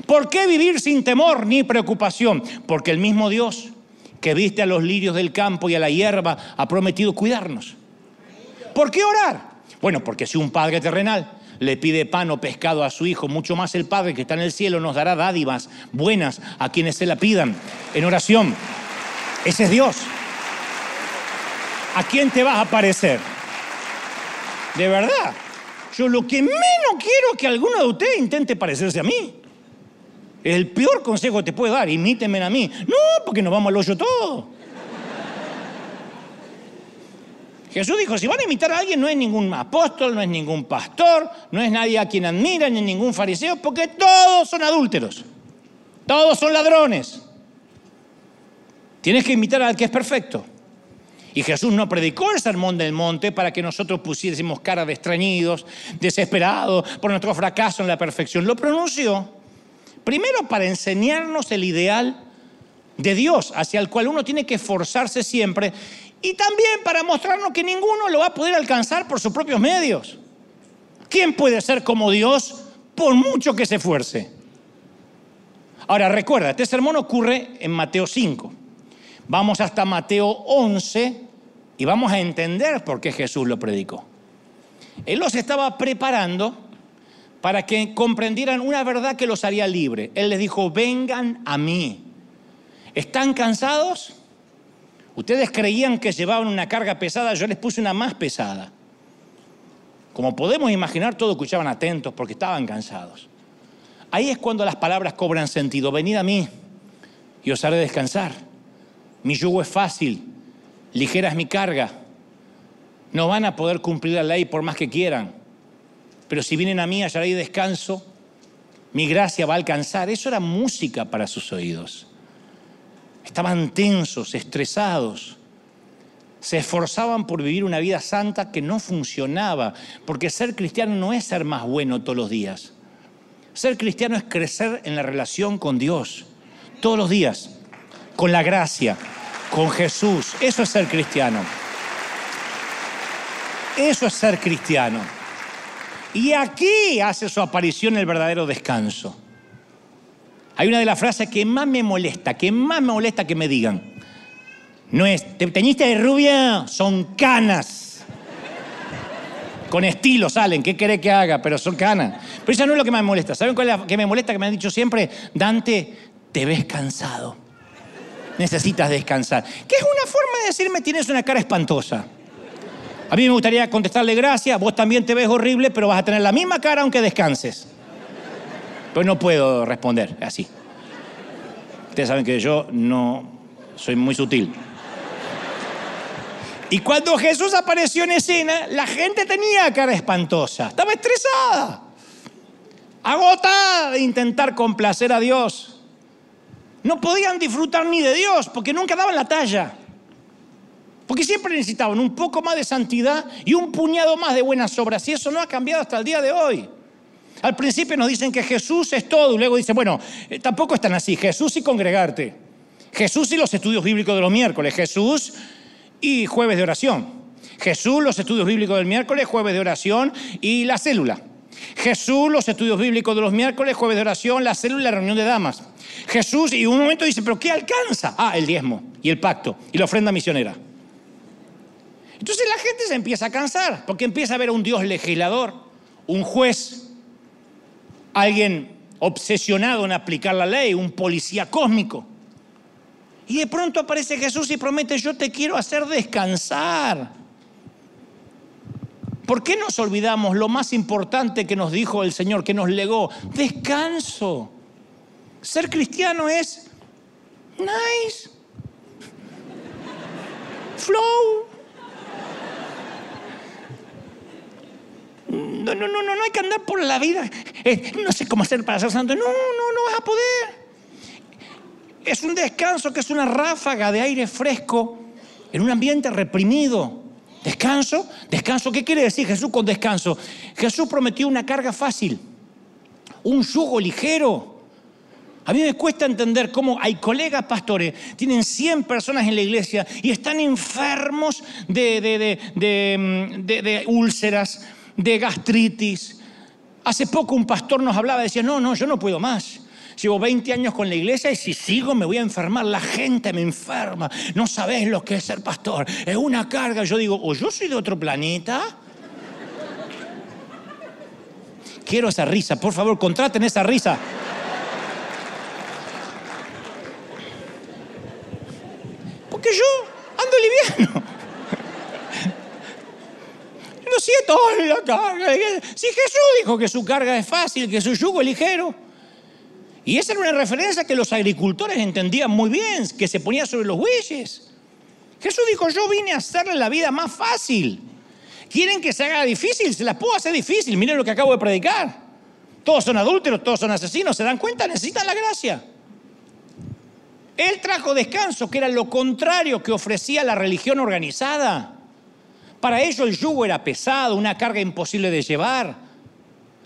[SPEAKER 1] ¿Por qué vivir sin temor ni preocupación? Porque el mismo Dios que viste a los lirios del campo y a la hierba, ha prometido cuidarnos. ¿Por qué orar? Bueno, porque si un padre terrenal le pide pan o pescado a su hijo, mucho más el Padre que está en el cielo nos dará dádivas buenas a quienes se la pidan en oración. Ese es Dios. ¿A quién te vas a parecer? De verdad. Yo lo que menos quiero es que alguno de ustedes intente parecerse a mí. El peor consejo que te puede dar, imítenme a mí. No, porque nos vamos al hoyo todo. Jesús dijo, si van a imitar a alguien, no es ningún apóstol, no es ningún pastor, no es nadie a quien admiran, ni ningún fariseo, porque todos son adúlteros, todos son ladrones. Tienes que imitar al que es perfecto. Y Jesús no predicó el sermón del monte para que nosotros pusiésemos cara de extrañidos, desesperados por nuestro fracaso en la perfección. Lo pronunció Primero para enseñarnos el ideal de Dios hacia el cual uno tiene que esforzarse siempre y también para mostrarnos que ninguno lo va a poder alcanzar por sus propios medios. ¿Quién puede ser como Dios por mucho que se esfuerce? Ahora recuerda, este sermón ocurre en Mateo 5. Vamos hasta Mateo 11 y vamos a entender por qué Jesús lo predicó. Él los estaba preparando para que comprendieran una verdad que los haría libre. Él les dijo, vengan a mí. ¿Están cansados? Ustedes creían que llevaban una carga pesada, yo les puse una más pesada. Como podemos imaginar, todos escuchaban atentos porque estaban cansados. Ahí es cuando las palabras cobran sentido. Venid a mí y os haré descansar. Mi yugo es fácil ligera es mi carga. No van a poder cumplir la ley por más que quieran. Pero si vienen a mí, hallaré descanso. Mi gracia va a alcanzar. Eso era música para sus oídos. Estaban tensos, estresados. Se esforzaban por vivir una vida santa que no funcionaba, porque ser cristiano no es ser más bueno todos los días. Ser cristiano es crecer en la relación con Dios, todos los días, con la gracia, con Jesús. Eso es ser cristiano. Eso es ser cristiano. Y aquí hace su aparición el verdadero descanso. Hay una de las frases que más me molesta, que más me molesta que me digan. No es, ¿te teñiste de rubia? Son canas. Con estilo salen, ¿qué querés que haga? Pero son canas. Pero eso no es lo que más me molesta. ¿Saben cuál es lo que me molesta? Que me han dicho siempre, Dante, te ves cansado. Necesitas descansar. Que es una forma de decirme, tienes una cara espantosa. A mí me gustaría contestarle gracias, vos también te ves horrible, pero vas a tener la misma cara aunque descanses. Pues no puedo responder así. Ustedes saben que yo no soy muy sutil. Y cuando Jesús apareció en escena, la gente tenía cara espantosa, estaba estresada, agotada de intentar complacer a Dios. No podían disfrutar ni de Dios porque nunca daban la talla. Porque siempre necesitaban un poco más de santidad y un puñado más de buenas obras. Y eso no ha cambiado hasta el día de hoy. Al principio nos dicen que Jesús es todo y luego dicen, bueno, eh, tampoco están así. Jesús y congregarte. Jesús y los estudios bíblicos de los miércoles. Jesús y jueves de oración. Jesús, los estudios bíblicos del miércoles, jueves de oración y la célula. Jesús, los estudios bíblicos de los miércoles, jueves de oración, la célula la reunión de damas. Jesús, y un momento dice, pero ¿qué alcanza? Ah, el diezmo y el pacto y la ofrenda misionera. Entonces la gente se empieza a cansar, porque empieza a ver a un Dios legislador, un juez, alguien obsesionado en aplicar la ley, un policía cósmico. Y de pronto aparece Jesús y promete, yo te quiero hacer descansar. ¿Por qué nos olvidamos lo más importante que nos dijo el Señor, que nos legó? Descanso. Ser cristiano es nice, flow, No, no, no, no, no hay que andar por la vida. Eh, no sé cómo hacer para ser santo. No, no, no vas a poder. Es un descanso que es una ráfaga de aire fresco en un ambiente reprimido. Descanso, descanso, ¿qué quiere decir Jesús con descanso? Jesús prometió una carga fácil, un yugo ligero. A mí me cuesta entender cómo hay colegas pastores, tienen 100 personas en la iglesia y están enfermos de, de, de, de úlceras, de gastritis. Hace poco un pastor nos hablaba decía, no, no, yo no puedo más. Llevo 20 años con la iglesia y si sigo me voy a enfermar. La gente me enferma. No sabes lo que es ser pastor. Es una carga. Yo digo, o yo soy de otro planeta. Quiero esa risa. Por favor, contraten esa risa. Porque yo ando liviano la carga. Si Jesús dijo que su carga es fácil, que su yugo es ligero. Y esa era una referencia que los agricultores entendían muy bien, que se ponía sobre los bueyes. Jesús dijo, yo vine a hacerle la vida más fácil. ¿Quieren que se haga difícil? Se las puedo hacer difícil. Miren lo que acabo de predicar. Todos son adúlteros, todos son asesinos. ¿Se dan cuenta? Necesitan la gracia. Él trajo descanso, que era lo contrario que ofrecía la religión organizada. Para ellos el yugo era pesado, una carga imposible de llevar.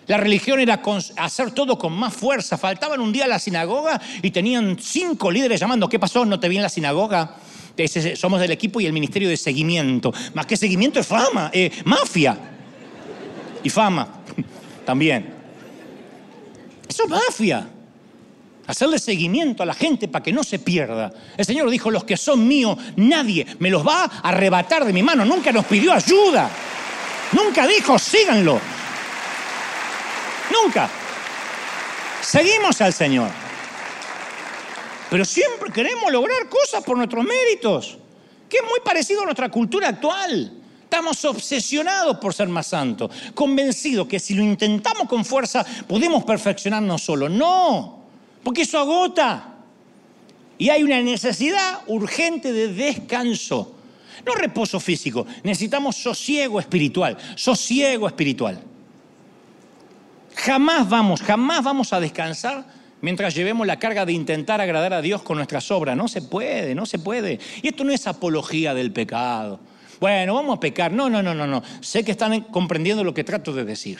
[SPEAKER 1] La religión era hacer todo con más fuerza. Faltaban un día a la sinagoga y tenían cinco líderes llamando, ¿qué pasó? ¿No te vi en la sinagoga? somos del equipo y el ministerio de seguimiento. Más que seguimiento es fama, eh, mafia. Y fama también. Eso es mafia hacerle seguimiento a la gente para que no se pierda. El Señor dijo, los que son míos, nadie me los va a arrebatar de mi mano. Nunca nos pidió ayuda. Nunca dijo, síganlo. Nunca. Seguimos al Señor. Pero siempre queremos lograr cosas por nuestros méritos, que es muy parecido a nuestra cultura actual. Estamos obsesionados por ser más santos, convencidos que si lo intentamos con fuerza podemos perfeccionarnos solo. No, porque eso agota. Y hay una necesidad urgente de descanso. No reposo físico, necesitamos sosiego espiritual, sosiego espiritual. Jamás vamos, jamás vamos a descansar mientras llevemos la carga de intentar agradar a Dios con nuestras obras. No se puede, no se puede. Y esto no es apología del pecado. Bueno, vamos a pecar. No, no, no, no, no. Sé que están comprendiendo lo que trato de decir.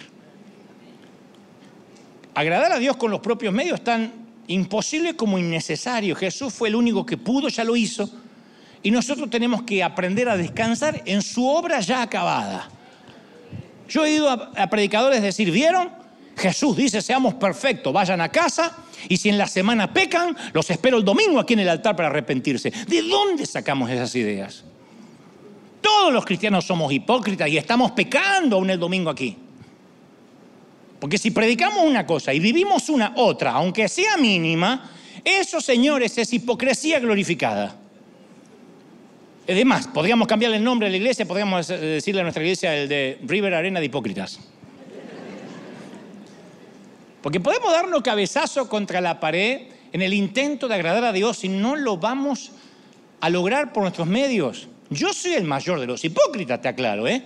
[SPEAKER 1] Agradar a Dios con los propios medios es tan imposible como innecesario. Jesús fue el único que pudo, ya lo hizo. Y nosotros tenemos que aprender a descansar en su obra ya acabada. Yo he ido a, predicadores decir, ¿vieron? Jesús dice, seamos perfectos, vayan a casa y si en la semana pecan, los espero el domingo aquí en el altar para arrepentirse. ¿De dónde sacamos esas ideas? Todos los cristianos somos hipócritas y estamos pecando aún el domingo aquí. Porque si predicamos una cosa y vivimos una otra, aunque sea mínima, eso, señores, es hipocresía glorificada. Además, podríamos cambiarle el nombre a la iglesia, podríamos decirle a nuestra iglesia el de River Arena de Hipócritas. Porque podemos darnos cabezazo contra la pared en el intento de agradar a Dios y no lo vamos a lograr por nuestros medios. Yo soy el mayor de los hipócritas, te aclaro, ¿eh?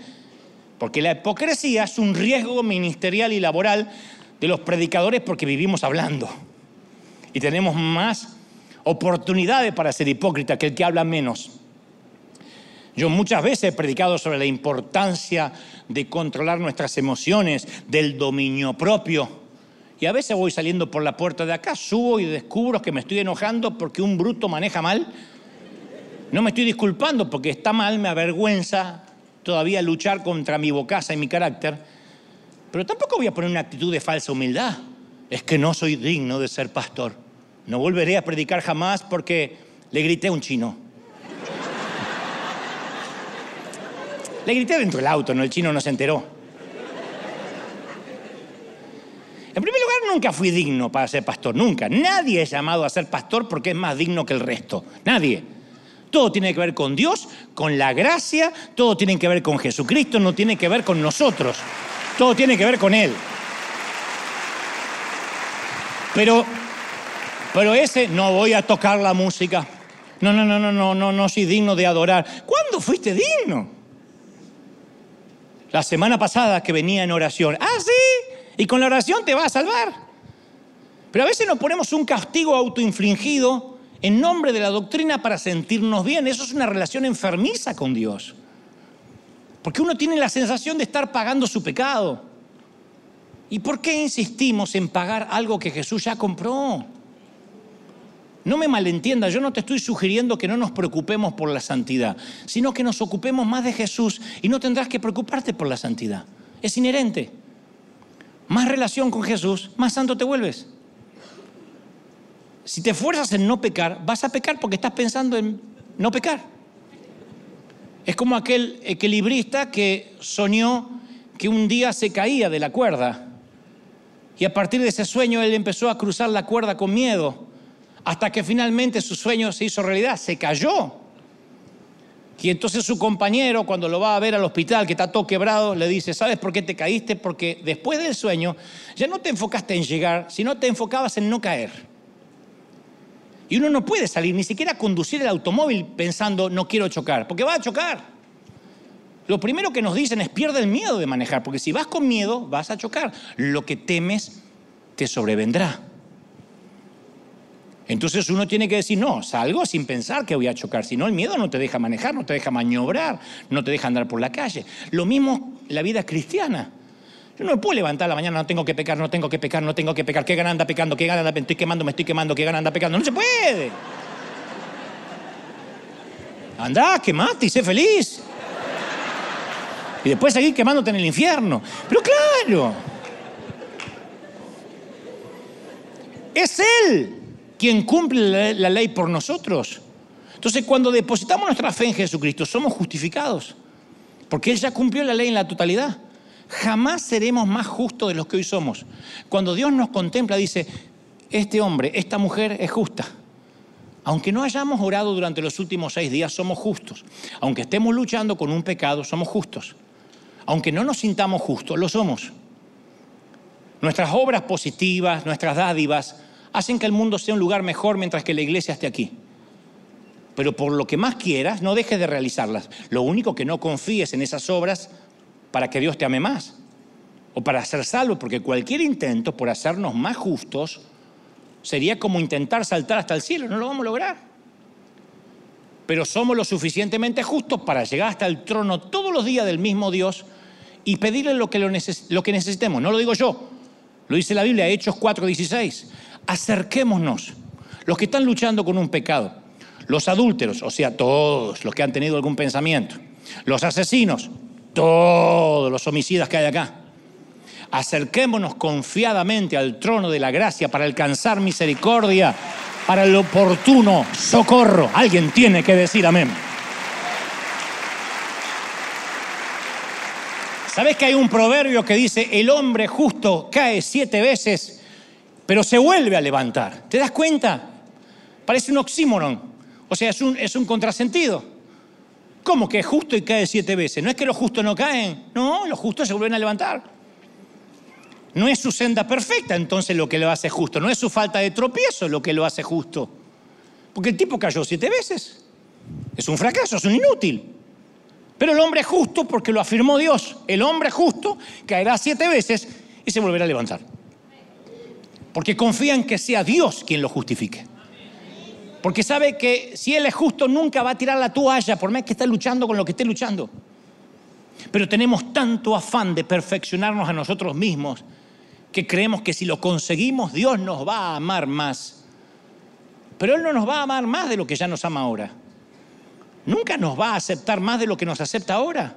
[SPEAKER 1] Porque la hipocresía es un riesgo ministerial y laboral de los predicadores porque vivimos hablando. Y tenemos más oportunidades para ser hipócrita que el que habla menos. Yo muchas veces he predicado sobre la importancia de controlar nuestras emociones, del dominio propio. Y a veces voy saliendo por la puerta de acá, subo y descubro que me estoy enojando porque un bruto maneja mal no me estoy disculpando porque está mal, me avergüenza todavía luchar contra mi bocaza y mi carácter, pero tampoco voy a poner una actitud de falsa humildad. Es que no soy digno de ser pastor. No volveré a predicar jamás porque le grité a un chino. Le grité dentro del auto, no el chino no se enteró. En primer lugar, nunca fui digno para ser pastor, nunca. Nadie es llamado a ser pastor porque es más digno que el resto. Nadie. Todo tiene que ver con Dios, con la gracia, todo tiene que ver con Jesucristo, no tiene que ver con nosotros. Todo tiene que ver con Él. Pero, pero ese no voy a tocar la música. No, no, no, no, no, no, no soy digno de adorar. ¿Cuándo fuiste digno? La semana pasada que venía en oración. Ah, sí. Y con la oración te va a salvar. Pero a veces nos ponemos un castigo autoinfligido en nombre de la doctrina para sentirnos bien. Eso es una relación enfermiza con Dios. Porque uno tiene la sensación de estar pagando su pecado. ¿Y por qué insistimos en pagar algo que Jesús ya compró? No me malentienda, yo no te estoy sugiriendo que no nos preocupemos por la santidad, sino que nos ocupemos más de Jesús y no tendrás que preocuparte por la santidad. Es inherente. Más relación con Jesús, más santo te vuelves si te esfuerzas en no pecar, vas a pecar porque estás pensando en no pecar. Es como aquel equilibrista que soñó que un día se caía de la cuerda. Y a partir de ese sueño él empezó a cruzar la cuerda con miedo, hasta que finalmente su sueño se hizo realidad, se cayó. Y entonces su compañero, cuando lo va a ver al hospital, que está todo quebrado, le dice, ¿sabes por qué te caíste? Porque después del sueño ya no te enfocaste en llegar, sino te enfocabas en no caer. Y uno no puede salir, ni siquiera conducir el automóvil pensando no quiero chocar, porque va a chocar. Lo primero que nos dicen es pierde el miedo de manejar, porque si vas con miedo vas a chocar. Lo que temes te sobrevendrá. Entonces uno tiene que decir, no, salgo sin pensar que voy a chocar, si no el miedo no te deja manejar, no te deja maniobrar, no te deja andar por la calle. Lo mismo la vida cristiana. No me puedo levantar la mañana, no tengo que pecar, no tengo que pecar, no tengo que pecar. ¿Qué gana anda pecando? ¿Qué gana anda? Me estoy quemando, me estoy quemando, ¿qué gana anda pecando? No se puede. Anda, quemate y sé feliz. Y después seguir quemándote en el infierno. Pero claro. Es Él quien cumple la ley por nosotros. Entonces, cuando depositamos nuestra fe en Jesucristo, somos justificados. Porque Él ya cumplió la ley en la totalidad jamás seremos más justos de los que hoy somos. Cuando Dios nos contempla, dice, este hombre, esta mujer es justa. Aunque no hayamos orado durante los últimos seis días, somos justos. Aunque estemos luchando con un pecado, somos justos. Aunque no nos sintamos justos, lo somos. Nuestras obras positivas, nuestras dádivas, hacen que el mundo sea un lugar mejor mientras que la iglesia esté aquí. pero por lo que más quieras, no dejes de realizarlas. Lo único que no confíes en esas obras para que Dios te ame más o para ser salvo, porque cualquier intento por hacernos más justos sería como intentar saltar hasta el cielo, no lo vamos a lograr. Pero somos lo suficientemente justos para llegar hasta el trono todos los días del mismo Dios y pedirle lo que, lo, que necesitemos. No lo digo yo, lo dice la Biblia, Hechos 4:16. Acerquémonos, los que están luchando con un pecado, los adúlteros, o sea, todos los que han tenido algún pensamiento, los asesinos, todos los homicidas que hay acá. Acerquémonos confiadamente al trono de la gracia para alcanzar misericordia, para el oportuno socorro. Alguien tiene que decir amén. ¿Sabes que hay un proverbio que dice, el hombre justo cae siete veces, pero se vuelve a levantar? ¿Te das cuenta? Parece un oxímoron. O sea, es un, es un contrasentido. ¿Cómo que es justo y cae siete veces? No es que los justos no caen, no, los justos se vuelven a levantar. No es su senda perfecta entonces lo que lo hace justo, no es su falta de tropiezo lo que lo hace justo. Porque el tipo cayó siete veces. Es un fracaso, es un inútil. Pero el hombre justo porque lo afirmó Dios. El hombre justo caerá siete veces y se volverá a levantar. Porque confía en que sea Dios quien lo justifique. Porque sabe que si Él es justo nunca va a tirar la toalla por más que esté luchando con lo que esté luchando. Pero tenemos tanto afán de perfeccionarnos a nosotros mismos que creemos que si lo conseguimos Dios nos va a amar más. Pero Él no nos va a amar más de lo que ya nos ama ahora. Nunca nos va a aceptar más de lo que nos acepta ahora.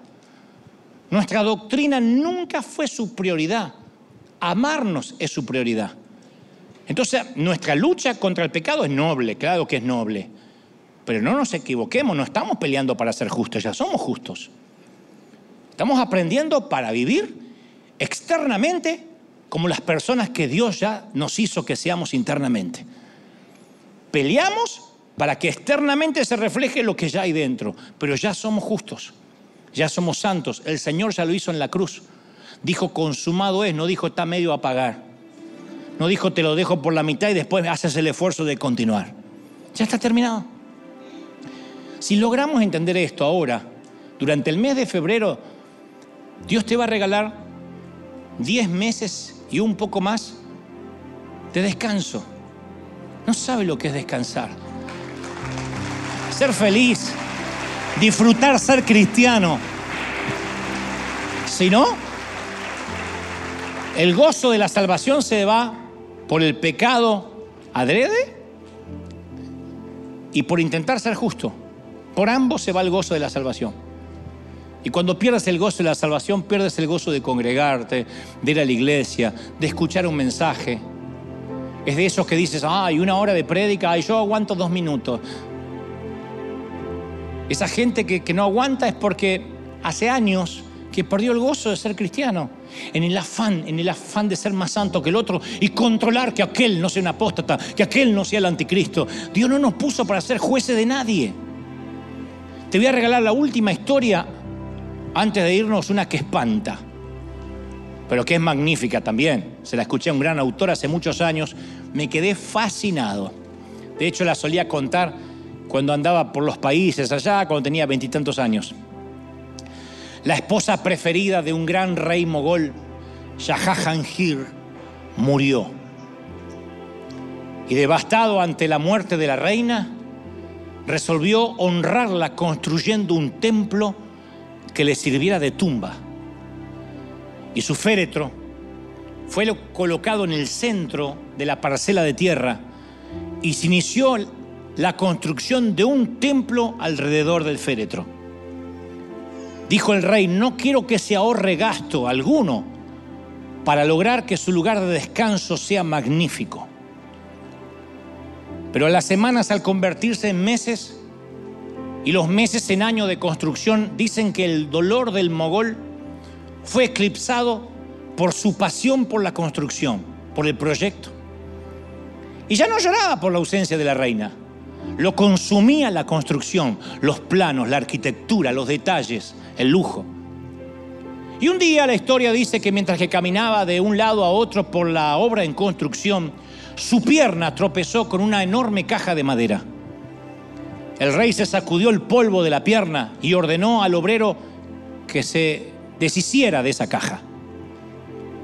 [SPEAKER 1] Nuestra doctrina nunca fue su prioridad. Amarnos es su prioridad. Entonces, nuestra lucha contra el pecado es noble, claro que es noble. Pero no nos equivoquemos, no estamos peleando para ser justos, ya somos justos. Estamos aprendiendo para vivir externamente como las personas que Dios ya nos hizo que seamos internamente. Peleamos para que externamente se refleje lo que ya hay dentro, pero ya somos justos, ya somos santos. El Señor ya lo hizo en la cruz. Dijo, consumado es, no dijo, está medio a pagar. No dijo, te lo dejo por la mitad y después haces el esfuerzo de continuar. Ya está terminado. Si logramos entender esto ahora, durante el mes de febrero, Dios te va a regalar 10 meses y un poco más de descanso. No sabe lo que es descansar. Ser feliz, disfrutar ser cristiano. Si no, el gozo de la salvación se va por el pecado adrede y por intentar ser justo. Por ambos se va el gozo de la salvación. Y cuando pierdes el gozo de la salvación, pierdes el gozo de congregarte, de ir a la iglesia, de escuchar un mensaje. Es de esos que dices, ay, una hora de prédica, ay, yo aguanto dos minutos. Esa gente que, que no aguanta es porque hace años que perdió el gozo de ser cristiano, en el afán, en el afán de ser más santo que el otro y controlar que aquel no sea un apóstata, que aquel no sea el anticristo. Dios no nos puso para ser jueces de nadie. Te voy a regalar la última historia antes de irnos, una que espanta, pero que es magnífica también. Se la escuché a un gran autor hace muchos años, me quedé fascinado. De hecho, la solía contar cuando andaba por los países allá, cuando tenía veintitantos años la esposa preferida de un gran rey mogol, Jahangir, murió. Y devastado ante la muerte de la reina, resolvió honrarla construyendo un templo que le sirviera de tumba. Y su féretro fue colocado en el centro de la parcela de tierra y se inició la construcción de un templo alrededor del féretro. Dijo el rey, no quiero que se ahorre gasto alguno para lograr que su lugar de descanso sea magnífico. Pero las semanas al convertirse en meses y los meses en año de construcción dicen que el dolor del mogol fue eclipsado por su pasión por la construcción, por el proyecto. Y ya no lloraba por la ausencia de la reina. Lo consumía la construcción, los planos, la arquitectura, los detalles, el lujo. Y un día la historia dice que mientras que caminaba de un lado a otro por la obra en construcción, su pierna tropezó con una enorme caja de madera. El rey se sacudió el polvo de la pierna y ordenó al obrero que se deshiciera de esa caja.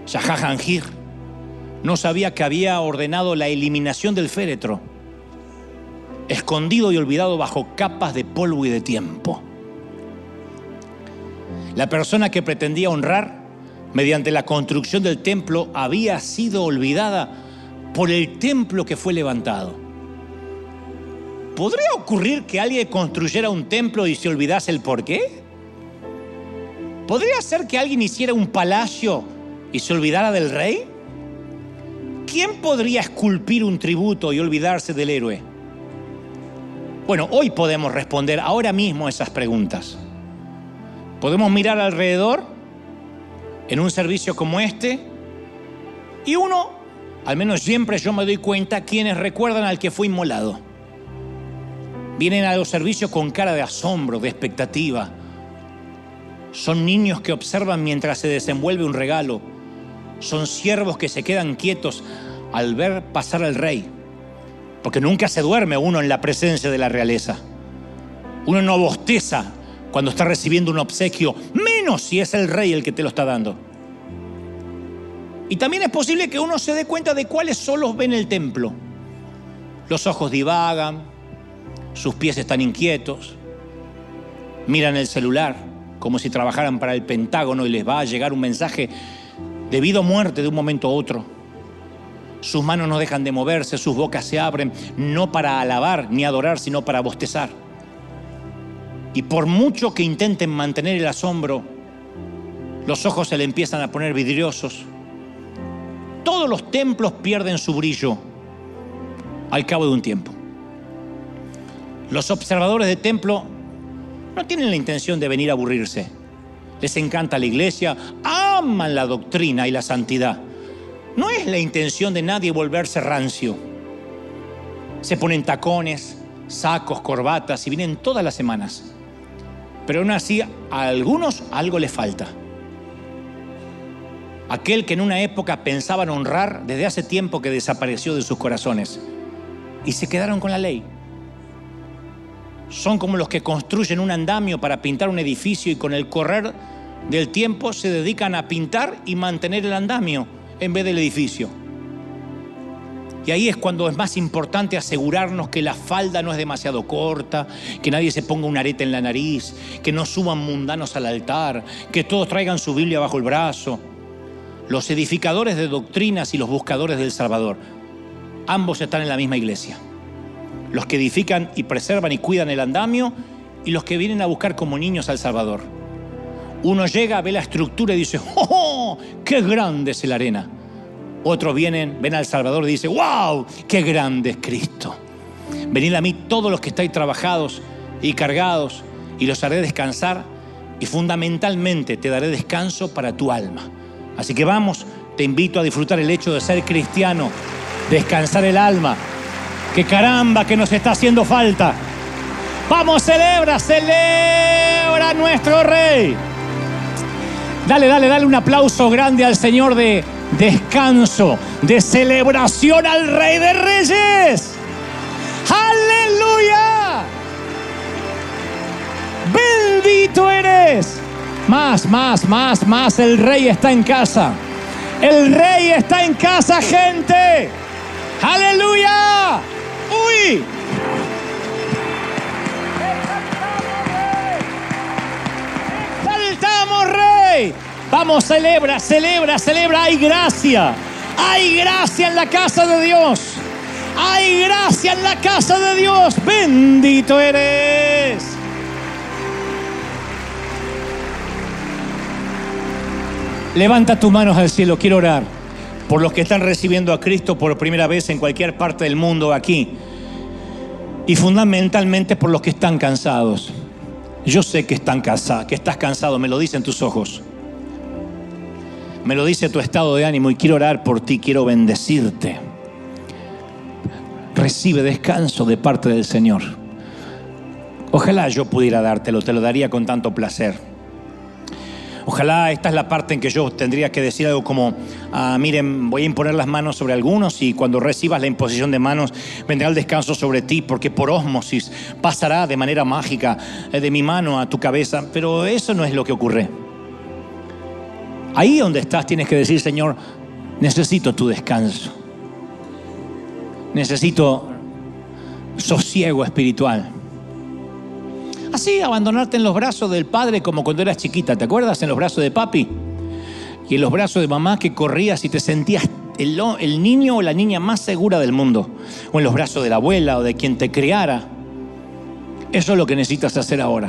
[SPEAKER 1] Shahajangir no sabía que había ordenado la eliminación del féretro, escondido y olvidado bajo capas de polvo y de tiempo. La persona que pretendía honrar mediante la construcción del templo había sido olvidada por el templo que fue levantado. ¿Podría ocurrir que alguien construyera un templo y se olvidase el porqué? ¿Podría ser que alguien hiciera un palacio y se olvidara del rey? ¿Quién podría esculpir un tributo y olvidarse del héroe? Bueno, hoy podemos responder ahora mismo esas preguntas. Podemos mirar alrededor en un servicio como este y uno, al menos siempre yo me doy cuenta, quienes recuerdan al que fue inmolado. Vienen a los servicios con cara de asombro, de expectativa. Son niños que observan mientras se desenvuelve un regalo. Son siervos que se quedan quietos al ver pasar al rey. Porque nunca se duerme uno en la presencia de la realeza. Uno no bosteza cuando está recibiendo un obsequio, menos si es el rey el que te lo está dando. Y también es posible que uno se dé cuenta de cuáles solos ven el templo. Los ojos divagan, sus pies están inquietos, miran el celular como si trabajaran para el Pentágono y les va a llegar un mensaje de vida o muerte de un momento a otro. Sus manos no dejan de moverse, sus bocas se abren, no para alabar ni adorar, sino para bostezar. Y por mucho que intenten mantener el asombro, los ojos se le empiezan a poner vidriosos. Todos los templos pierden su brillo al cabo de un tiempo. Los observadores de templo no tienen la intención de venir a aburrirse. Les encanta la iglesia, aman la doctrina y la santidad. No es la intención de nadie volverse rancio. Se ponen tacones, sacos, corbatas y vienen todas las semanas. Pero aún así a algunos algo les falta. Aquel que en una época pensaban honrar desde hace tiempo que desapareció de sus corazones y se quedaron con la ley. Son como los que construyen un andamio para pintar un edificio y con el correr del tiempo se dedican a pintar y mantener el andamio en vez del edificio. Y ahí es cuando es más importante asegurarnos que la falda no es demasiado corta, que nadie se ponga un arete en la nariz, que no suban mundanos al altar, que todos traigan su Biblia bajo el brazo. Los edificadores de doctrinas y los buscadores del Salvador, ambos están en la misma iglesia. Los que edifican y preservan y cuidan el andamio y los que vienen a buscar como niños al Salvador. Uno llega, ve la estructura y dice, ¡oh, qué grande es la arena! Otros vienen, ven al Salvador y dicen, ¡wow, qué grande es Cristo! Venid a mí todos los que estáis trabajados y cargados y los haré descansar y fundamentalmente te daré descanso para tu alma. Así que vamos, te invito a disfrutar el hecho de ser cristiano, descansar el alma, que caramba que nos está haciendo falta. Vamos, celebra, celebra nuestro rey. Dale, dale, dale un aplauso grande al Señor de descanso, de celebración al Rey de Reyes. Aleluya. Bendito eres. Más, más, más, más. El Rey está en casa. El Rey está en casa, gente. Aleluya. Uy. Saltamos, Rey. Vamos, celebra, celebra, celebra. Hay gracia. Hay gracia en la casa de Dios. Hay gracia en la casa de Dios. Bendito eres. Levanta tus manos al cielo. Quiero orar por los que están recibiendo a Cristo por primera vez en cualquier parte del mundo aquí. Y fundamentalmente por los que están cansados. Yo sé que están cansados, que estás cansado, me lo dicen tus ojos. Me lo dice tu estado de ánimo y quiero orar por ti, quiero bendecirte. Recibe descanso de parte del Señor. Ojalá yo pudiera dártelo, te lo daría con tanto placer. Ojalá esta es la parte en que yo tendría que decir algo como, ah, miren, voy a imponer las manos sobre algunos y cuando recibas la imposición de manos vendrá el descanso sobre ti, porque por ósmosis pasará de manera mágica eh, de mi mano a tu cabeza, pero eso no es lo que ocurre. Ahí donde estás tienes que decir, Señor, necesito tu descanso. Necesito sosiego espiritual. Así, abandonarte en los brazos del padre como cuando eras chiquita, ¿te acuerdas? En los brazos de papi y en los brazos de mamá que corrías y te sentías el, niño o la niña más segura del mundo, o en los brazos de la abuela o de quien te criara. Eso es lo que necesitas hacer ahora.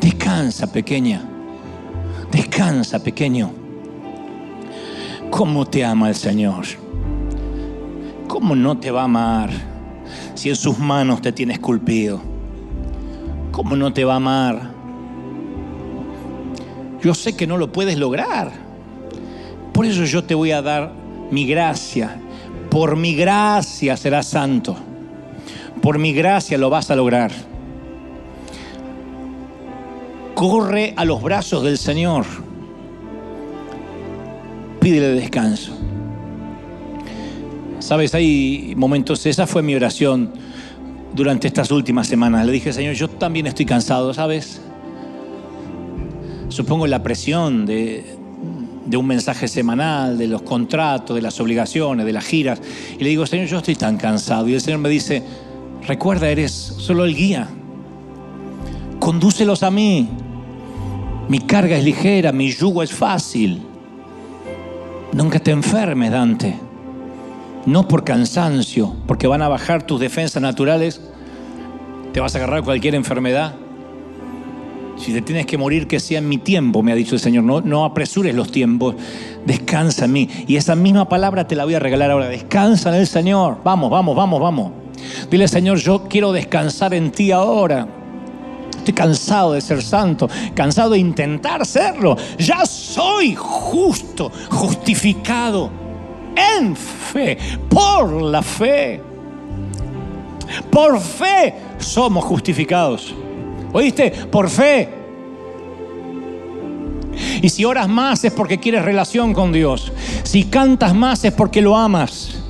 [SPEAKER 1] Descansa, pequeña. Descansa, pequeño. ¿Cómo te ama el Señor? ¿Cómo no te va a amar si en sus manos te tiene esculpido? ¿Cómo no te va a amar? Yo sé que no lo puedes lograr. Por eso yo te voy a dar mi gracia. Por mi gracia serás santo. Por mi gracia lo vas a lograr. Corre a los brazos del Señor. Pídele descanso. Sabes, hay momentos, esa fue mi oración durante estas últimas semanas. Le dije, Señor, yo también estoy cansado, ¿sabes? Supongo la presión de, un mensaje semanal, de los contratos, de las obligaciones, de las giras. Y le digo, Señor, yo estoy tan cansado. Y el Señor me dice, recuerda, eres solo el guía. Condúcelos a mí. Mi carga es ligera, mi yugo es fácil. Nunca te enfermes, Dante no por cansancio, porque van a bajar tus defensas naturales, te vas a agarrar cualquier enfermedad. Si te tienes que morir, que sea en mi tiempo, me ha dicho el Señor. No, apresures los tiempos, descansa en mí. Y esa misma palabra te la voy a regalar ahora. Descansa en el Señor. Vamos, vamos, vamos, vamos. Dile, Señor, yo quiero descansar en ti ahora. Estoy cansado de ser santo, cansado de intentar serlo. Ya soy justo, justificado en fe, por la fe. Por fe somos justificados. ¿Oíste? Por fe. Y si oras más es porque quieres relación con Dios. Si cantas más es porque lo amas.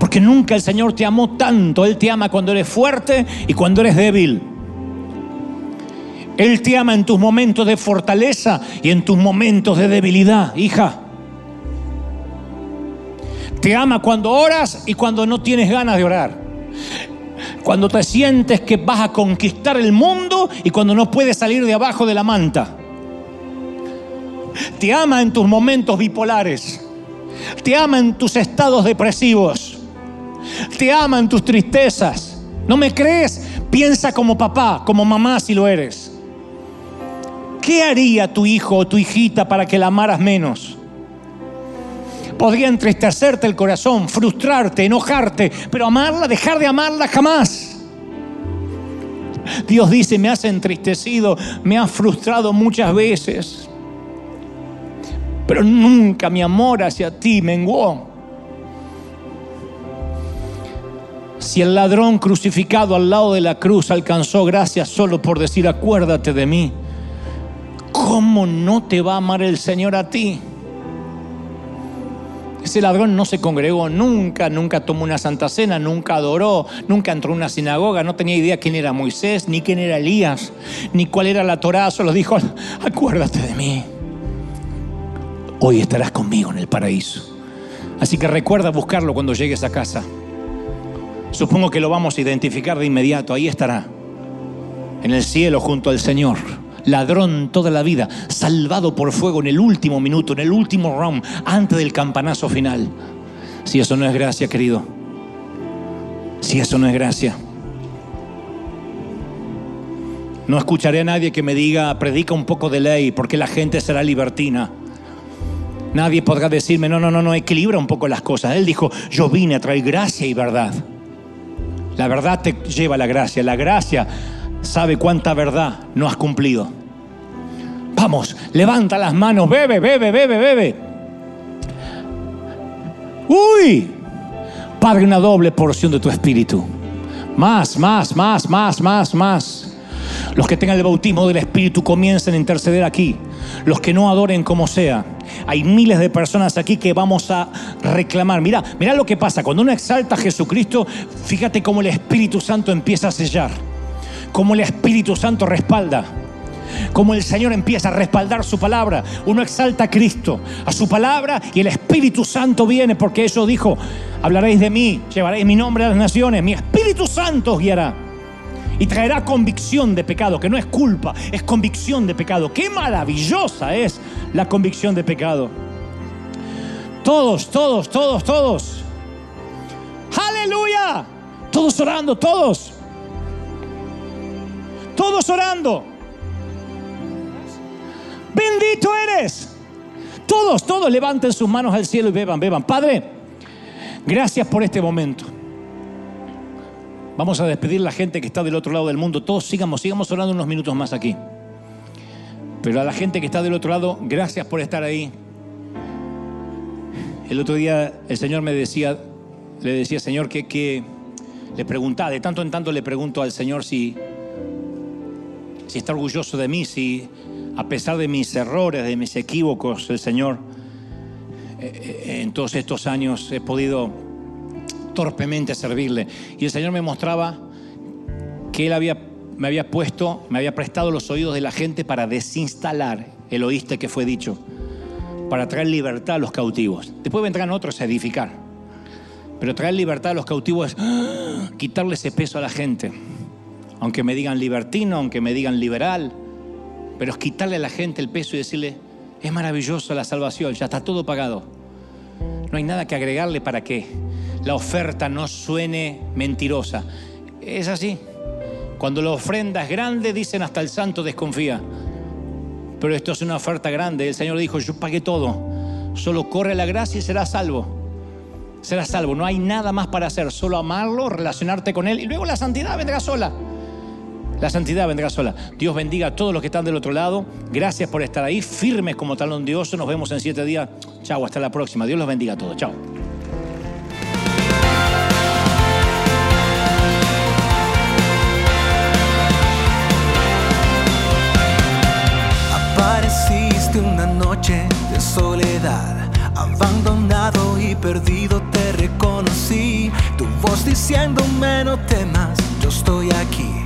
[SPEAKER 1] Porque nunca el Señor te amó tanto. Él te ama cuando eres fuerte y cuando eres débil. Él te ama en tus momentos de fortaleza y en tus momentos de debilidad, hija. Te ama cuando oras y cuando no tienes ganas de orar. Cuando te sientes que vas a conquistar el mundo y cuando no puedes salir de abajo de la manta. Te ama en tus momentos bipolares. Te ama en tus estados depresivos. Te ama en tus tristezas. ¿No me crees? Piensa como papá, como mamá si lo eres. ¿Qué haría tu hijo o tu hijita para que la amaras menos? podría entristecerte el corazón, frustrarte, enojarte, pero amarla, dejar de amarla jamás. Dios dice, me has entristecido, me has frustrado muchas veces, pero nunca mi amor hacia ti menguó. Si el ladrón crucificado al lado de la cruz alcanzó gracia solo por decir acuérdate de mí, ¿cómo no te va a amar el Señor a ti? Ese ladrón no se congregó nunca, nunca tomó una santa cena, nunca adoró, nunca entró en una sinagoga, no tenía idea quién era Moisés, ni quién era Elías, ni cuál era la Torá, solo dijo, acuérdate de mí. Hoy estarás conmigo en el paraíso. Así que recuerda buscarlo cuando llegues a casa. Supongo que lo vamos a identificar de inmediato, ahí estará, en el cielo junto al Señor ladrón toda la vida, salvado por fuego en el último minuto, en el último round, antes del campanazo final. Si eso no es gracia, querido. Si eso no es gracia. No escucharé a nadie que me diga, predica un poco de ley, porque la gente será libertina. Nadie podrá decirme, no, no, no, no, equilibra un poco las cosas. Él dijo, yo vine a traer gracia y verdad. La verdad te lleva la gracia. La gracia sabe cuánta verdad no has cumplido. Vamos, levanta las manos, bebe, bebe, bebe, bebe. Uy, Padre, una doble porción de tu espíritu. Más, más, más, más, más, más. Los que tengan el bautismo del Espíritu comiencen a interceder aquí. Los que no adoren como sea. Hay miles de personas aquí que vamos a reclamar. Mira, mira lo que pasa. Cuando uno exalta a Jesucristo, fíjate cómo el Espíritu Santo empieza a sellar. Cómo el Espíritu Santo respalda. Cómo el Señor empieza a respaldar su palabra. Uno exalta a Cristo, a su palabra y el Espíritu Santo viene porque eso dijo, hablaréis de mí, llevaréis mi nombre a las naciones, mi Espíritu Santo os guiará y traerá convicción de pecado, que no es culpa, es convicción de pecado. Qué maravillosa es la convicción de pecado. Todos, todos, todos, todos. Aleluya. Todos orando, todos. Todos orando. Bendito eres. Todos, todos levanten sus manos al cielo y beban, beban. Padre, gracias por este momento. Vamos a despedir a la gente que está del otro lado del mundo. Todos sigamos, sigamos orando unos minutos más aquí. Pero a la gente que está del otro lado, gracias por estar ahí. El otro día el Señor me decía, le decía, Señor, que, que le preguntaba, de tanto en tanto le pregunto al Señor si, si está orgulloso de mí, si a pesar de mis errores, de mis equívocos, el Señor eh, eh, en todos estos años he podido torpemente servirle. Y el Señor me mostraba que Él había, me había puesto, me había prestado los oídos de la gente para desinstalar el oíste que fue dicho, para traer libertad a los cautivos. Después vendrán otros a edificar. Pero traer libertad a los cautivos es quitarle ese peso a la gente. Aunque me digan libertino, aunque me digan liberal, pero es quitarle a la gente el peso y decirle, es maravilloso la salvación, ya está todo pagado. No hay nada que agregarle para que la oferta no suene mentirosa. Es así. Cuando la ofrenda es grande, dicen hasta el santo desconfía. Pero esto es una oferta grande. El Señor dijo, yo pagué todo. Solo corre la gracia y serás salvo. Serás salvo. No hay nada más para hacer. Solo amarlo, relacionarte con Él. Y luego la santidad vendrá sola. La santidad vendrá sola. Dios bendiga a todos los que están del otro lado. Gracias por estar ahí, firmes como talón de oso. Nos vemos en siete días. Chao, hasta la próxima. Dios los bendiga a todos. Chao.
[SPEAKER 2] una noche de soledad, abandonado y perdido te reconocí. Tu voz diciéndome no temas, yo estoy aquí.